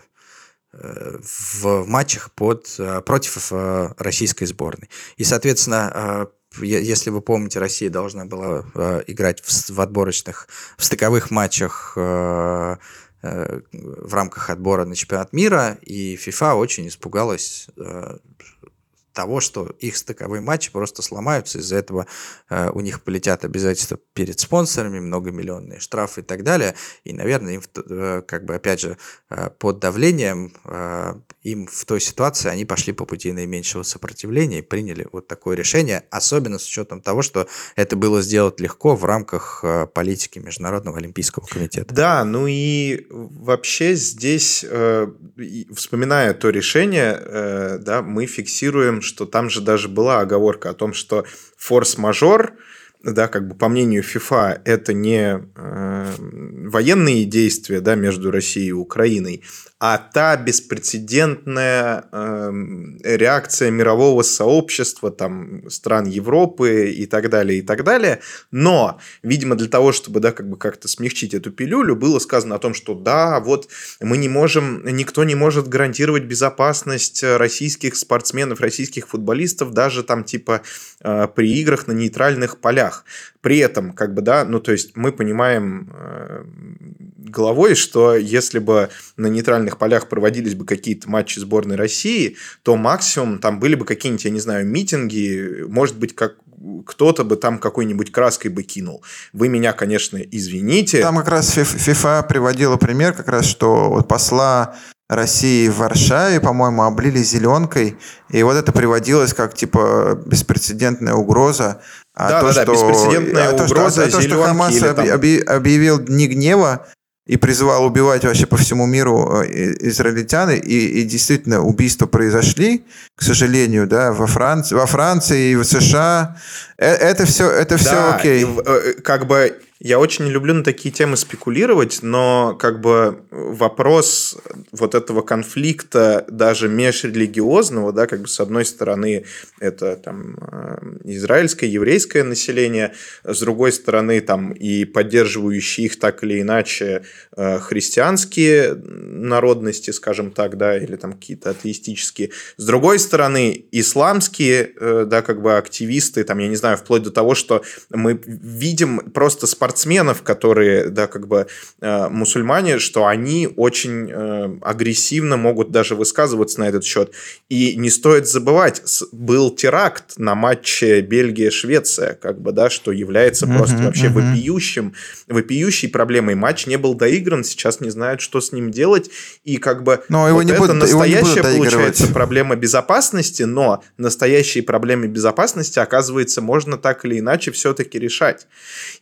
в матчах под, против российской сборной. И, соответственно, если вы помните, Россия должна была э, играть в, в отборочных, в стыковых матчах э, э, в рамках отбора на чемпионат мира, и ФИФА очень испугалась э, того, что их стыковые матчи просто сломаются, из-за этого э, у них полетят обязательства перед спонсорами, многомиллионные штрафы и так далее, и, наверное, им, э, как бы, опять же, э, под давлением э, им в той ситуации они пошли по пути наименьшего сопротивления и приняли вот такое решение, особенно с учетом того, что это было сделать легко в рамках э, политики Международного Олимпийского комитета. Да, ну и вообще здесь, э, вспоминая то решение, э, да, мы фиксируем, что там же даже была оговорка о том, что форс-мажор – да, как бы по мнению ФИФА, это не э, военные действия, да, между Россией и Украиной, а та беспрецедентная э, реакция мирового сообщества, там, стран Европы и так далее, и так далее. Но, видимо, для того, чтобы, да, как бы как-то смягчить эту пилюлю, было сказано о том, что да, вот мы не можем, никто не может гарантировать безопасность российских спортсменов, российских футболистов, даже там, типа, э, при играх на нейтральных полях. При этом, как бы, да, ну, то есть мы понимаем э, головой, что если бы на нейтральных полях проводились бы какие-то матчи сборной России, то максимум там были бы какие-нибудь, я не знаю, митинги, может быть, как кто-то бы там какой-нибудь краской бы кинул. Вы меня, конечно, извините. Там как раз ФИФА приводила пример, как раз, что вот посла России в Варшаве, по-моему, облили зеленкой, и вот это приводилось как, типа, беспрецедентная угроза. А да, то, да, что, да, беспрецедентная а угроза, то, что, а, то, что Хамас там... объявил дни гнева, и призывал убивать вообще по всему миру э, израильтян, и, и действительно убийства произошли, к сожалению, да, во Франции, во Франции и в США. Э, это все, это все да, окей. Э, как бы я очень люблю на такие темы спекулировать, но как бы вопрос вот этого конфликта даже межрелигиозного, да, как бы с одной стороны это там э, израильское, еврейское население, с другой стороны там и поддерживающие их так или иначе э, христианские народности, скажем так, да, или там какие-то атеистические, с другой стороны исламские, э, да, как бы активисты, там, я не знаю, вплоть до того, что мы видим просто спортсменов спортсменов, которые, да, как бы э, мусульмане, что они очень э, агрессивно могут даже высказываться на этот счет. И не стоит забывать, был теракт на матче Бельгия-Швеция, как бы, да, что является uh-huh, просто вообще uh-huh. вопиющим, вопиющей проблемой. Матч не был доигран, сейчас не знают, что с ним делать, и как бы но его вот не это будут, настоящая, его не получается, проблема безопасности, но настоящие проблемы безопасности, оказывается, можно так или иначе все-таки решать.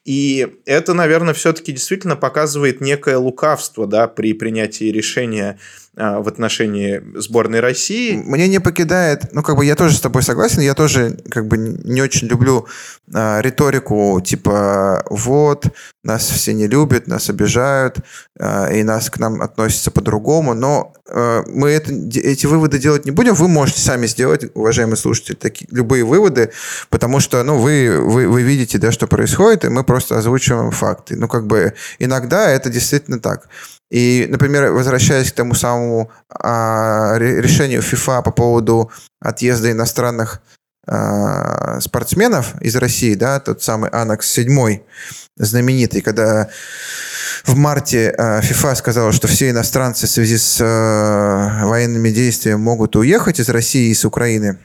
И это, наверное, все-таки действительно показывает некое лукавство да, при принятии решения а, в отношении сборной России. Мне не покидает, ну, как бы я тоже с тобой согласен, я тоже как бы не очень люблю а, риторику типа вот, нас все не любят, нас обижают, а, и нас к нам относятся по-другому, но а, мы это, эти выводы делать не будем, вы можете сами сделать, уважаемые слушатели, такие, любые выводы, потому что, ну, вы, вы, вы видите, да, что происходит, и мы просто озвучиваем факты. Ну, как бы иногда это действительно так. И, например, возвращаясь к тому самому а, решению ФИФА по поводу отъезда иностранных а, спортсменов из России, да, тот самый Анакс 7 знаменитый, когда в марте ФИФА сказала, что все иностранцы в связи с а, военными действиями могут уехать из России и с Украины.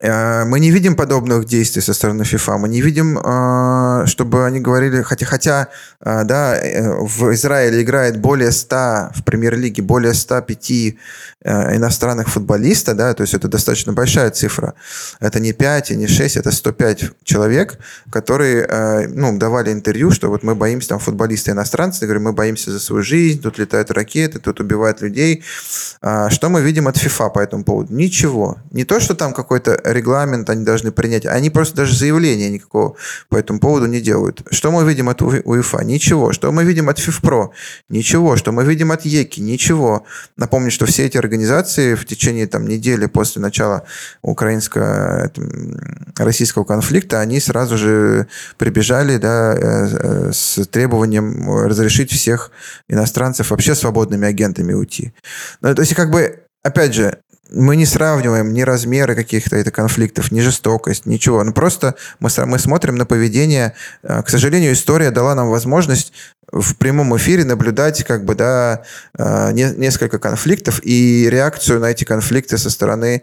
Э, мы не видим подобных действий со стороны ФИФА. Мы не видим, э, чтобы они говорили, хотя, хотя э, да, в Израиле играет более 100, в премьер-лиге более 105 иностранных футболистов, да, то есть это достаточно большая цифра. Это не 5 и не 6, это 105 человек, которые ну, давали интервью, что вот мы боимся, там футболисты иностранцы, говорят, мы боимся за свою жизнь, тут летают ракеты, тут убивают людей. Что мы видим от ФИФА по этому поводу? Ничего. Не то, что там какой-то регламент они должны принять. Они просто даже заявления никакого по этому поводу не делают. Что мы видим от УЕФА? Ничего. Что мы видим от ФИФПРО? Ничего. Что мы видим от ЕКИ? Ничего. Напомню, что все эти организации в течение там, недели после начала украинско-российского конфликта, они сразу же прибежали да, э, э, с требованием разрешить всех иностранцев вообще свободными агентами уйти. Ну, то есть, как бы, опять же, мы не сравниваем ни размеры каких-то это конфликтов, ни жестокость, ничего. Ну, просто мы, мы смотрим на поведение. Э, к сожалению, история дала нам возможность в прямом эфире наблюдать как бы, да, э, несколько конфликтов и реакцию на эти конфликты со стороны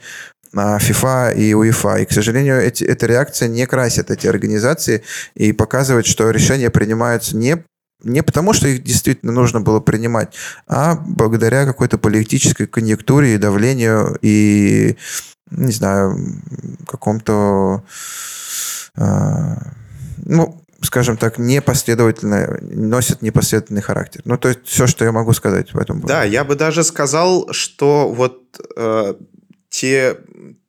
FIFA и УЕФА. И, к сожалению, эти, эта реакция не красит эти организации и показывает, что решения принимаются не не потому, что их действительно нужно было принимать, а благодаря какой-то политической конъюнктуре и давлению и, не знаю, каком-то, э, ну, скажем так, непоследовательно, носит непоследовательный характер. Ну, то есть все, что я могу сказать в этом. Да, я бы даже сказал, что вот э, те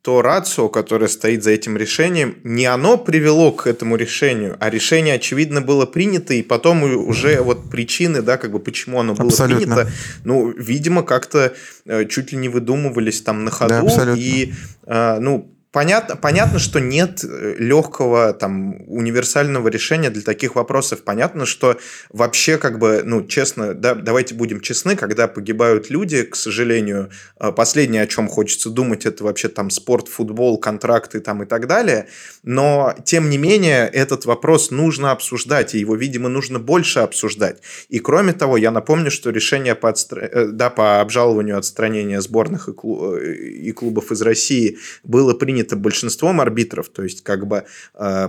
то рацио, которое стоит за этим решением, не оно привело к этому решению, а решение, очевидно, было принято, и потом уже вот причины, да, как бы почему оно было Абсолютно. принято, ну, видимо, как-то э, чуть ли не выдумывались там на ходу, да, и, э, ну, Понятно, понятно, что нет э, легкого там универсального решения для таких вопросов. Понятно, что вообще как бы, ну, честно, да, давайте будем честны, когда погибают люди, к сожалению, э, последнее, о чем хочется думать, это вообще там спорт, футбол, контракты там и так далее. Но, тем не менее, этот вопрос нужно обсуждать, и его, видимо, нужно больше обсуждать. И, кроме того, я напомню, что решение по, отстр... Э, да, по обжалованию отстранения сборных и клубов из России было принято принято большинством арбитров, то есть как бы э,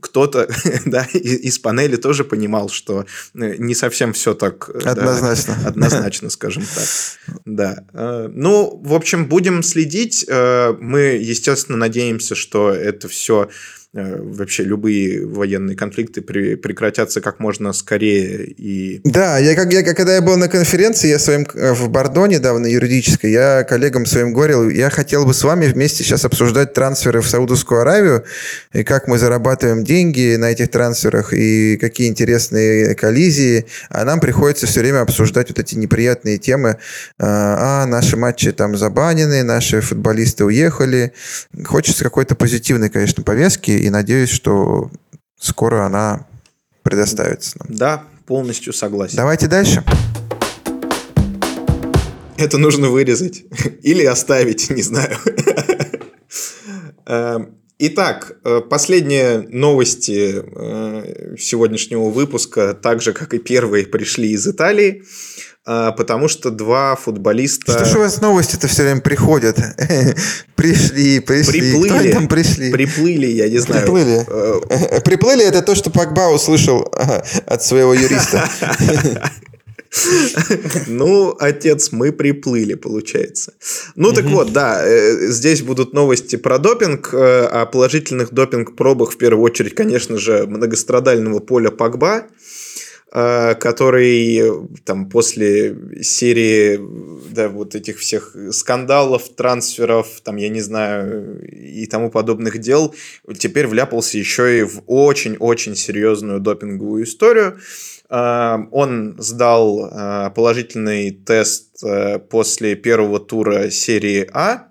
кто-то да, из панели тоже понимал, что э, не совсем все так однозначно, да, однозначно, скажем так. Да. Э, ну, в общем, будем следить. Э, мы, естественно, надеемся, что это все Э, вообще любые военные конфликты при, прекратятся как можно скорее. И... Да, я, как, я, когда я был на конференции, я своим э, в Бордо недавно юридической, я коллегам своим говорил, я хотел бы с вами вместе сейчас обсуждать трансферы в Саудовскую Аравию, и как мы зарабатываем деньги на этих трансферах, и какие интересные коллизии, а нам приходится все время обсуждать вот эти неприятные темы, а, а наши матчи там забанены, наши футболисты уехали. Хочется какой-то позитивной, конечно, повестки, и надеюсь, что скоро она предоставится нам. Да, полностью согласен. Давайте дальше. Это нужно вырезать. Или оставить, не знаю. Эм, итак, э, последние новости э, сегодняшнего выпуска, так же, как и первые, пришли из Италии. А, потому что два футболиста... Что ж у вас новости-то все время приходят? Пришли, пришли. Приплыли. там пришли? Приплыли, я не знаю. Приплыли. Э, приплыли это то, что Пакба услышал от своего юриста. Ну, отец, мы приплыли, получается. Ну, так вот, да, э, здесь будут новости про допинг, э, о положительных допинг-пробах, в первую очередь, конечно же, многострадального поля Пакба. А, который там после серии да, вот этих всех скандалов, трансферов, там, я не знаю, и тому подобных дел, теперь вляпался еще и в очень-очень серьезную допинговую историю. А, он сдал положительный тест после первого тура серии А,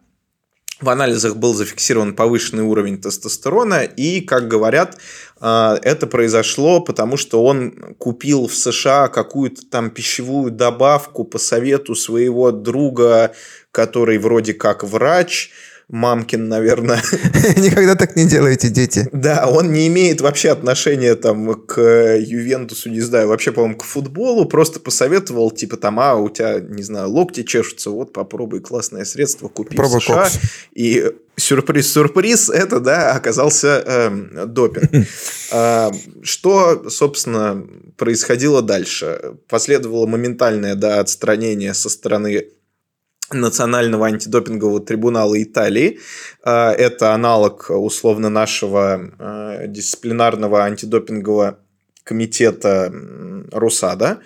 в анализах был зафиксирован повышенный уровень тестостерона, и, как говорят, а, это произошло, потому что он купил в США какую-то там пищевую добавку по совету своего друга, который вроде как врач, мамкин, наверное. Никогда так не делаете, дети. Да, он не имеет вообще отношения там к Ювентусу, не знаю, вообще, по-моему, к футболу, просто посоветовал, типа там, а, у тебя, не знаю, локти чешутся, вот попробуй классное средство купить Пробуй США. Кокс. И сюрприз-сюрприз, это, да, оказался э, допинг. э, что, собственно, происходило дальше? Последовало моментальное, да, отстранение со стороны Национального антидопингового трибунала Италии. А, это аналог условно нашего а, дисциплинарного антидопингового комитета РУСАДА.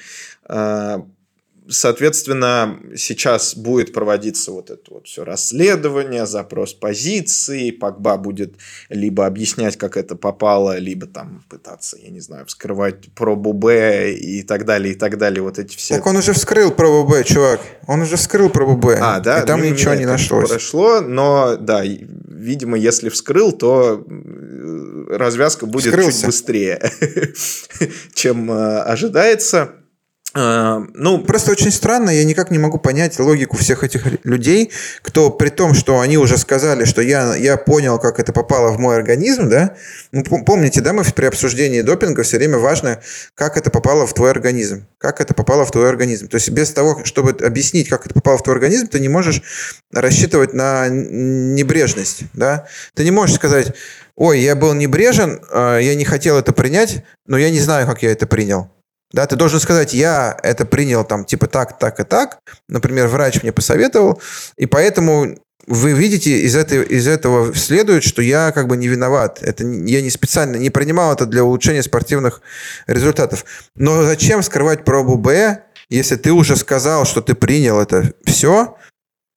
Соответственно, сейчас будет проводиться вот это вот все расследование, запрос позиции, Пакба будет либо объяснять, как это попало, либо там пытаться, я не знаю, вскрывать пробу Б и так далее, и так далее, вот эти все... Так он уже вскрыл пробу Б, чувак, он уже вскрыл пробу Б, а, да? и там ну, ничего не нашлось. Прошло, но, да, видимо, если вскрыл, то э, развязка будет Вскрылся. чуть быстрее, чем э, ожидается. А, ну, просто очень странно, я никак не могу понять логику всех этих людей, кто при том, что они уже сказали, что я, я понял, как это попало в мой организм, да, ну, помните, да, мы при обсуждении допинга все время важно, как это попало в твой организм, как это попало в твой организм. То есть без того, чтобы объяснить, как это попало в твой организм, ты не можешь рассчитывать на небрежность, да, ты не можешь сказать, ой, я был небрежен, а, я не хотел это принять, но я не знаю, как я это принял. Да, ты должен сказать, я это принял там типа так, так и так. Например, врач мне посоветовал, и поэтому вы видите, из, этой, из этого следует, что я как бы не виноват. Это я не специально не принимал это для улучшения спортивных результатов. Но зачем скрывать пробу Б, если ты уже сказал, что ты принял это все,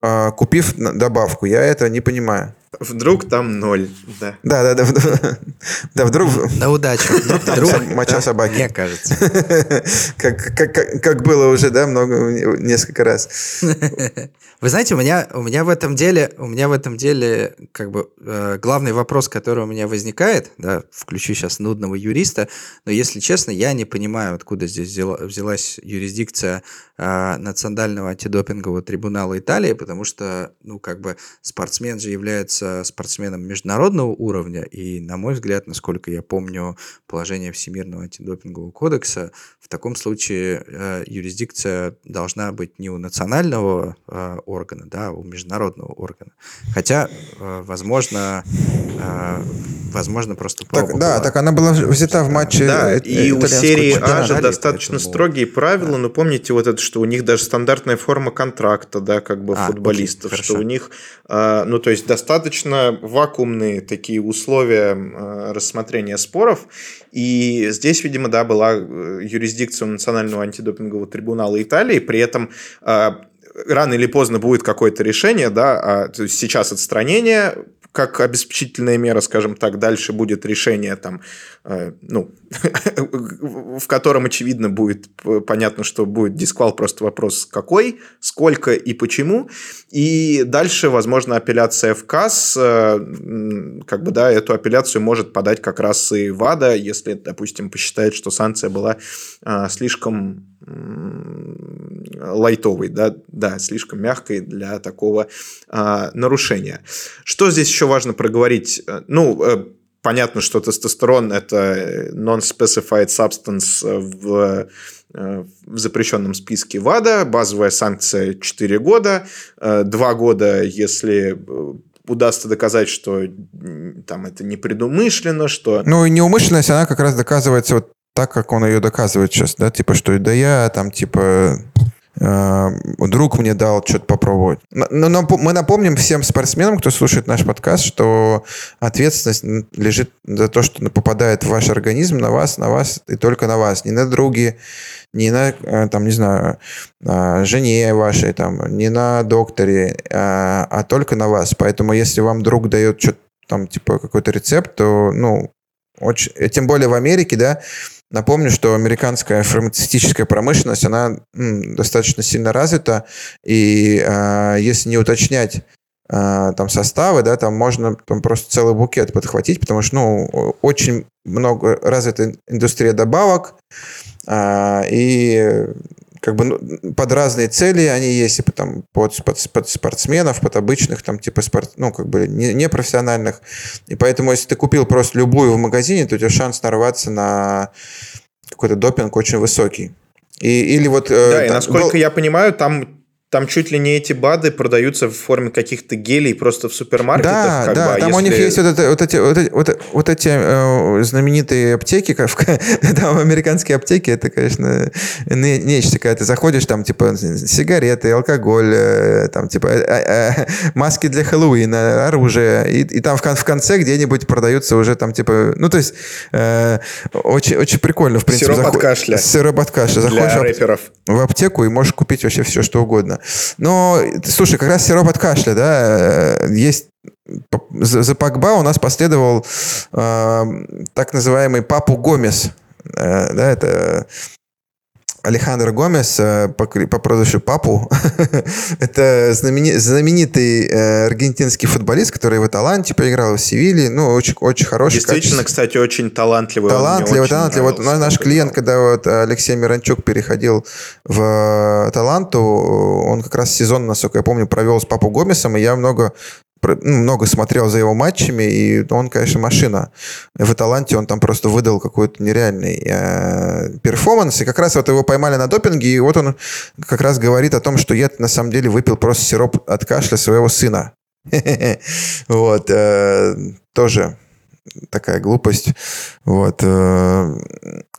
а, купив добавку? Я это не понимаю. Вдруг там ноль, да. Да, да, да. Да, вдруг... На удачу. Вдруг моча собаки. Мне кажется. Как, как, как было уже, да, много, несколько раз. Вы знаете, у меня, у меня в этом деле, у меня в этом деле, как бы, э, главный вопрос, который у меня возникает, да, включу сейчас нудного юриста, но, если честно, я не понимаю, откуда здесь взяла, взялась юрисдикция э, Национального антидопингового трибунала Италии, потому что, ну, как бы, спортсмен же является спортсменом международного уровня, и, на мой взгляд, насколько я помню положение Всемирного антидопингового кодекса, в таком случае э, юрисдикция должна быть не у национального э, органа, да, а у международного органа. Хотя, э, возможно, э, возможно, просто так, Да, была, так она была взята в матче Да, э, и у серии А же достаточно поэтому... строгие правила, да. но помните вот это, что у них даже стандартная форма контракта, да, как бы а, футболистов, окей, что у них, э, ну, то есть достаточно вакуумные такие условия э, рассмотрения споров, и здесь, видимо, да, была юрисдикция юрисдикцию Национального антидопингового трибунала Италии, при этом а, рано или поздно будет какое-то решение, да, а, то есть сейчас отстранение как обеспечительная мера, скажем так, дальше будет решение там, э, ну, в котором, очевидно, будет понятно, что будет дисквал, просто вопрос какой, сколько и почему. И дальше, возможно, апелляция в КАС, э, как бы, да, эту апелляцию может подать как раз и ВАДА, если, допустим, посчитает, что санкция была э, слишком лайтовой, да, да, слишком мягкой для такого а, нарушения. Что здесь еще важно проговорить? Ну, э, понятно, что тестостерон – это non-specified substance в э, в запрещенном списке ВАДА, базовая санкция 4 года, 2 э, года, если удастся доказать, что там это непредумышленно, что... Ну, и неумышленность, она как раз доказывается вот так, как он ее доказывает сейчас, да, типа, что да я там, типа, э, друг мне дал что-то попробовать. Но, но мы напомним всем спортсменам, кто слушает наш подкаст, что ответственность лежит за то, что попадает в ваш организм, на вас, на вас и только на вас, не на други, не на, э, там, не знаю, э, жене вашей, там, не на докторе, а, а только на вас. Поэтому если вам друг дает что-то там, типа, какой-то рецепт, то, ну, очень, тем более в Америке, да, Напомню, что американская фармацевтическая промышленность, она м, достаточно сильно развита, и э, если не уточнять э, там составы, да, там можно там просто целый букет подхватить, потому что, ну, очень много развита индустрия добавок, э, и как бы ну, под разные цели они есть, и там, под, под, под спортсменов, под обычных, там, типа, спорт, ну, как бы не, не профессиональных. И поэтому, если ты купил просто любую в магазине, то у тебя шанс нарваться на какой-то допинг очень высокий. И, или вот... Э, да, э, и насколько был... я понимаю, там там чуть ли не эти БАДы продаются в форме каких-то гелей просто в супермаркетах. Да, как да, бы, а там если... у них есть вот, это, вот эти, вот, вот, вот эти э, знаменитые аптеки, как, там американские аптеки, это, конечно, не, нечто, когда ты заходишь, там, типа, сигареты, алкоголь, э, там, типа, э, э, э маски для Хэллоуина, оружие, и, и там в, в конце где-нибудь продаются уже там, типа, ну, то есть, э, очень, очень прикольно, в принципе. Сироп заход... от кашля. Сироп от кашля. Заходишь для рэперов. в аптеку и можешь купить вообще все, что угодно. Но, слушай, как раз сироп от кашля, да, э, есть за Пакба у нас последовал э, так называемый Папу Гомес. Э, да, это Алехандро Гомес э, по, по прозвищу Папу. это знамени, знаменитый э, аргентинский футболист, который в Аталанте поиграл в Севиле. Ну, очень, очень хороший. Действительно, кстати, очень талантливый. Талантливый, талантливый. Вот наш клиент, когда вот Алексей Миранчук переходил в Аталанту, он как раз сезон, насколько я помню, провел с Папу Гомесом, и я много много смотрел за его матчами, и он, конечно, машина. В Аталанте он там просто выдал какой-то нереальный э, перформанс, и как раз вот его поймали на допинге, и вот он как раз говорит о том, что я на самом деле выпил просто сироп от кашля своего сына. Вот, э, тоже такая глупость. Вот.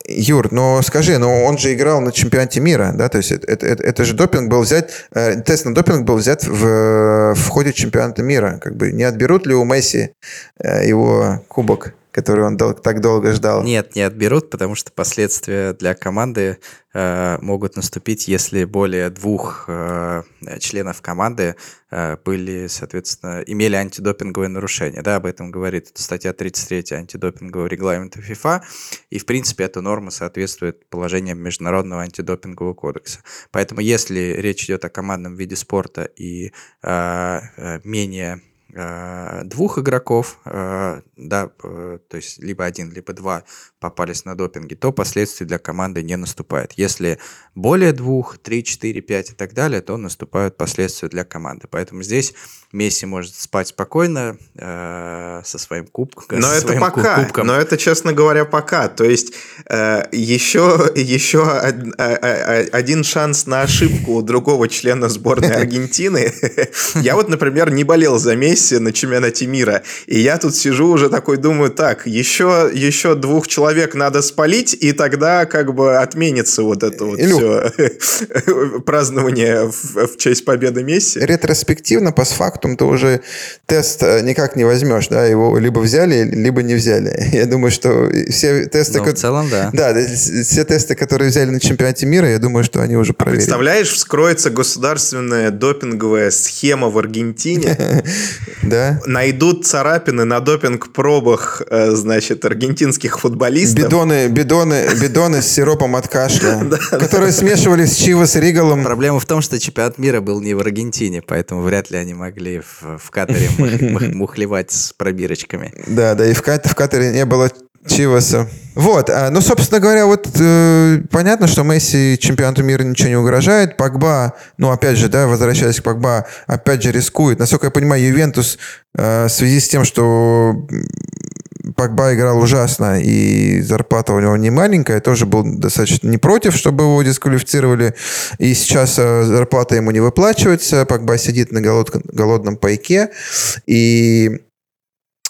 Юр, но скажи, но он же играл на чемпионате мира, да, то есть это, это, это же допинг был взят, э, тест на допинг был взят в, в ходе чемпионата мира. Как бы не отберут ли у Месси э, его кубок? Который он дол- так долго ждал. Нет, не отберут, потому что последствия для команды э, могут наступить, если более двух э, членов команды э, были, соответственно, имели антидопинговые нарушения. Да, об этом говорит статья 33 антидопингового регламента ФИФА. И, в принципе, эта норма соответствует положениям Международного антидопингового кодекса. Поэтому, если речь идет о командном виде спорта и э, э менее двух игроков, э, да, э, то есть либо один, либо два попались на допинге, то последствий для команды не наступает. Если более двух, три, четыре, пять и так далее, то наступают последствия для команды. Поэтому здесь Месси может спать спокойно э, со своим кубком. Но это пока. Кубком. Но это, честно говоря, пока. То есть э, еще, еще од, один шанс на ошибку у другого члена сборной Аргентины. Я вот, например, не болел за Месси на чемпионате мира. И я тут сижу уже такой, думаю, так, еще, еще двух человек надо спалить, и тогда как бы отменится вот это вот Илюх. все празднование в, в честь победы Месси. Ретроспективно, по постфактум, ты уже тест э, никак не возьмешь, да, его либо взяли, либо не взяли. Я думаю, что все тесты... Ну, в целом, да. Да, все тесты, которые взяли на чемпионате мира, я думаю, что они уже а проверили. представляешь, вскроется государственная допинговая схема в Аргентине. Да. Найдут царапины на допинг-пробах, э, значит, аргентинских футболистов. Бидоны, бидоны, бидоны с сиропом от кашля, которые смешивались с Чивас Ригалом. Проблема в том, что чемпионат мира был не в Аргентине, поэтому вряд ли они могли в, Катаре мухлевать с пробирочками. Да, да, и в, в Катаре не было Чиваса. Вот, а, ну, собственно говоря, вот э, понятно, что Месси чемпионату мира ничего не угрожает. Погба, ну, опять же, да, возвращаясь к Погба, опять же рискует. Насколько я понимаю, Ювентус э, в связи с тем, что Погба играл ужасно, и зарплата у него не маленькая, тоже был достаточно не против, чтобы его дисквалифицировали. И сейчас э, зарплата ему не выплачивается, Погба сидит на голод, голодном пайке, и э,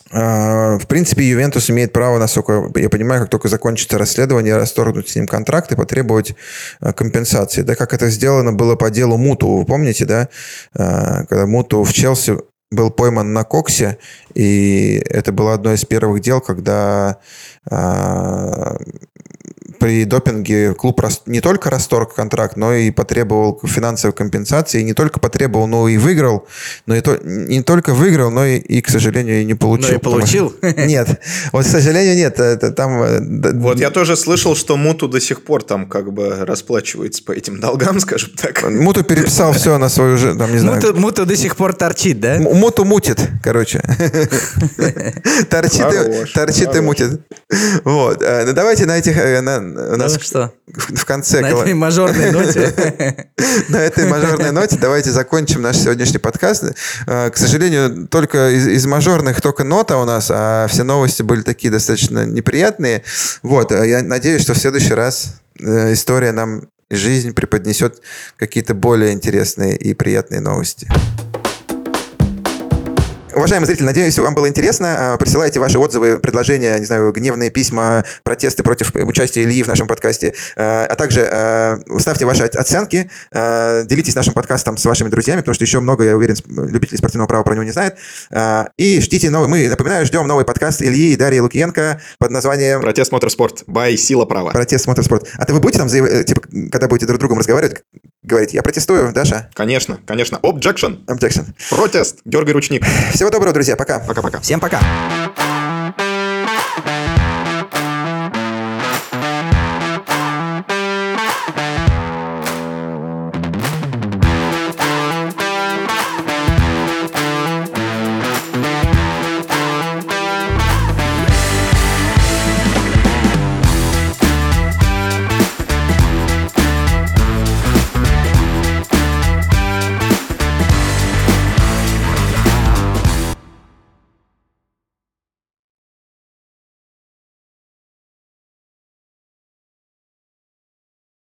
в принципе, Ювентус имеет право, насколько я понимаю, как только закончится расследование, расторгнуть с ним контракт и потребовать э, компенсации. Да, как это сделано было по делу Муту, вы помните, да? Когда Муту в Челси был пойман на коксе, и это было одно из первых дел, когда при допинге клуб не только расторг контракт, но и потребовал финансовой компенсации. И не только потребовал, но и выиграл. Но и то, не только выиграл, но и, и к сожалению, не получил. Но и получил? Нет. Вот, к сожалению, нет. Это там... Э, вот я тоже слышал, что Муту до сих пор там как бы расплачивается по этим долгам, скажем так. Муту переписал все на свою же, там, не знаю. Муту, Муту до сих пор торчит, да? Муту мутит, короче. Торчит, и, и мутит. Вот. Э, ну, давайте на этих... Э, у нас ну, что? В, конце... На этой мажорной ноте. На этой мажорной ноте давайте закончим наш сегодняшний подкаст. Э, к сожалению, только из, из мажорных только нота у нас, а все новости были такие достаточно неприятные. Вот. Я надеюсь, что в следующий раз история нам жизнь преподнесет какие-то более интересные и приятные новости. Уважаемые зрители, надеюсь, вам было интересно. А, присылайте ваши отзывы, предложения, не знаю, гневные письма, протесты против участия Ильи в нашем подкасте. А, а также а, ставьте ваши оценки, делитесь нашим подкастом с вашими друзьями, потому что еще много, я уверен, любителей спортивного права про него не знают. И ждите новый, мы, напоминаю, ждем новый подкаст Ильи и Дарьи Лукиенко под названием... Протест Моторспорт. Бай, сила права. Протест Моторспорт. А ты вы будете там, типа, когда будете друг с другом разговаривать, говорить, я протестую, Даша? Конечно, конечно. Objection. Objection. Протест. Дергай ручник. Всего доброго, друзья. Пока. Пока-пока. Всем пока.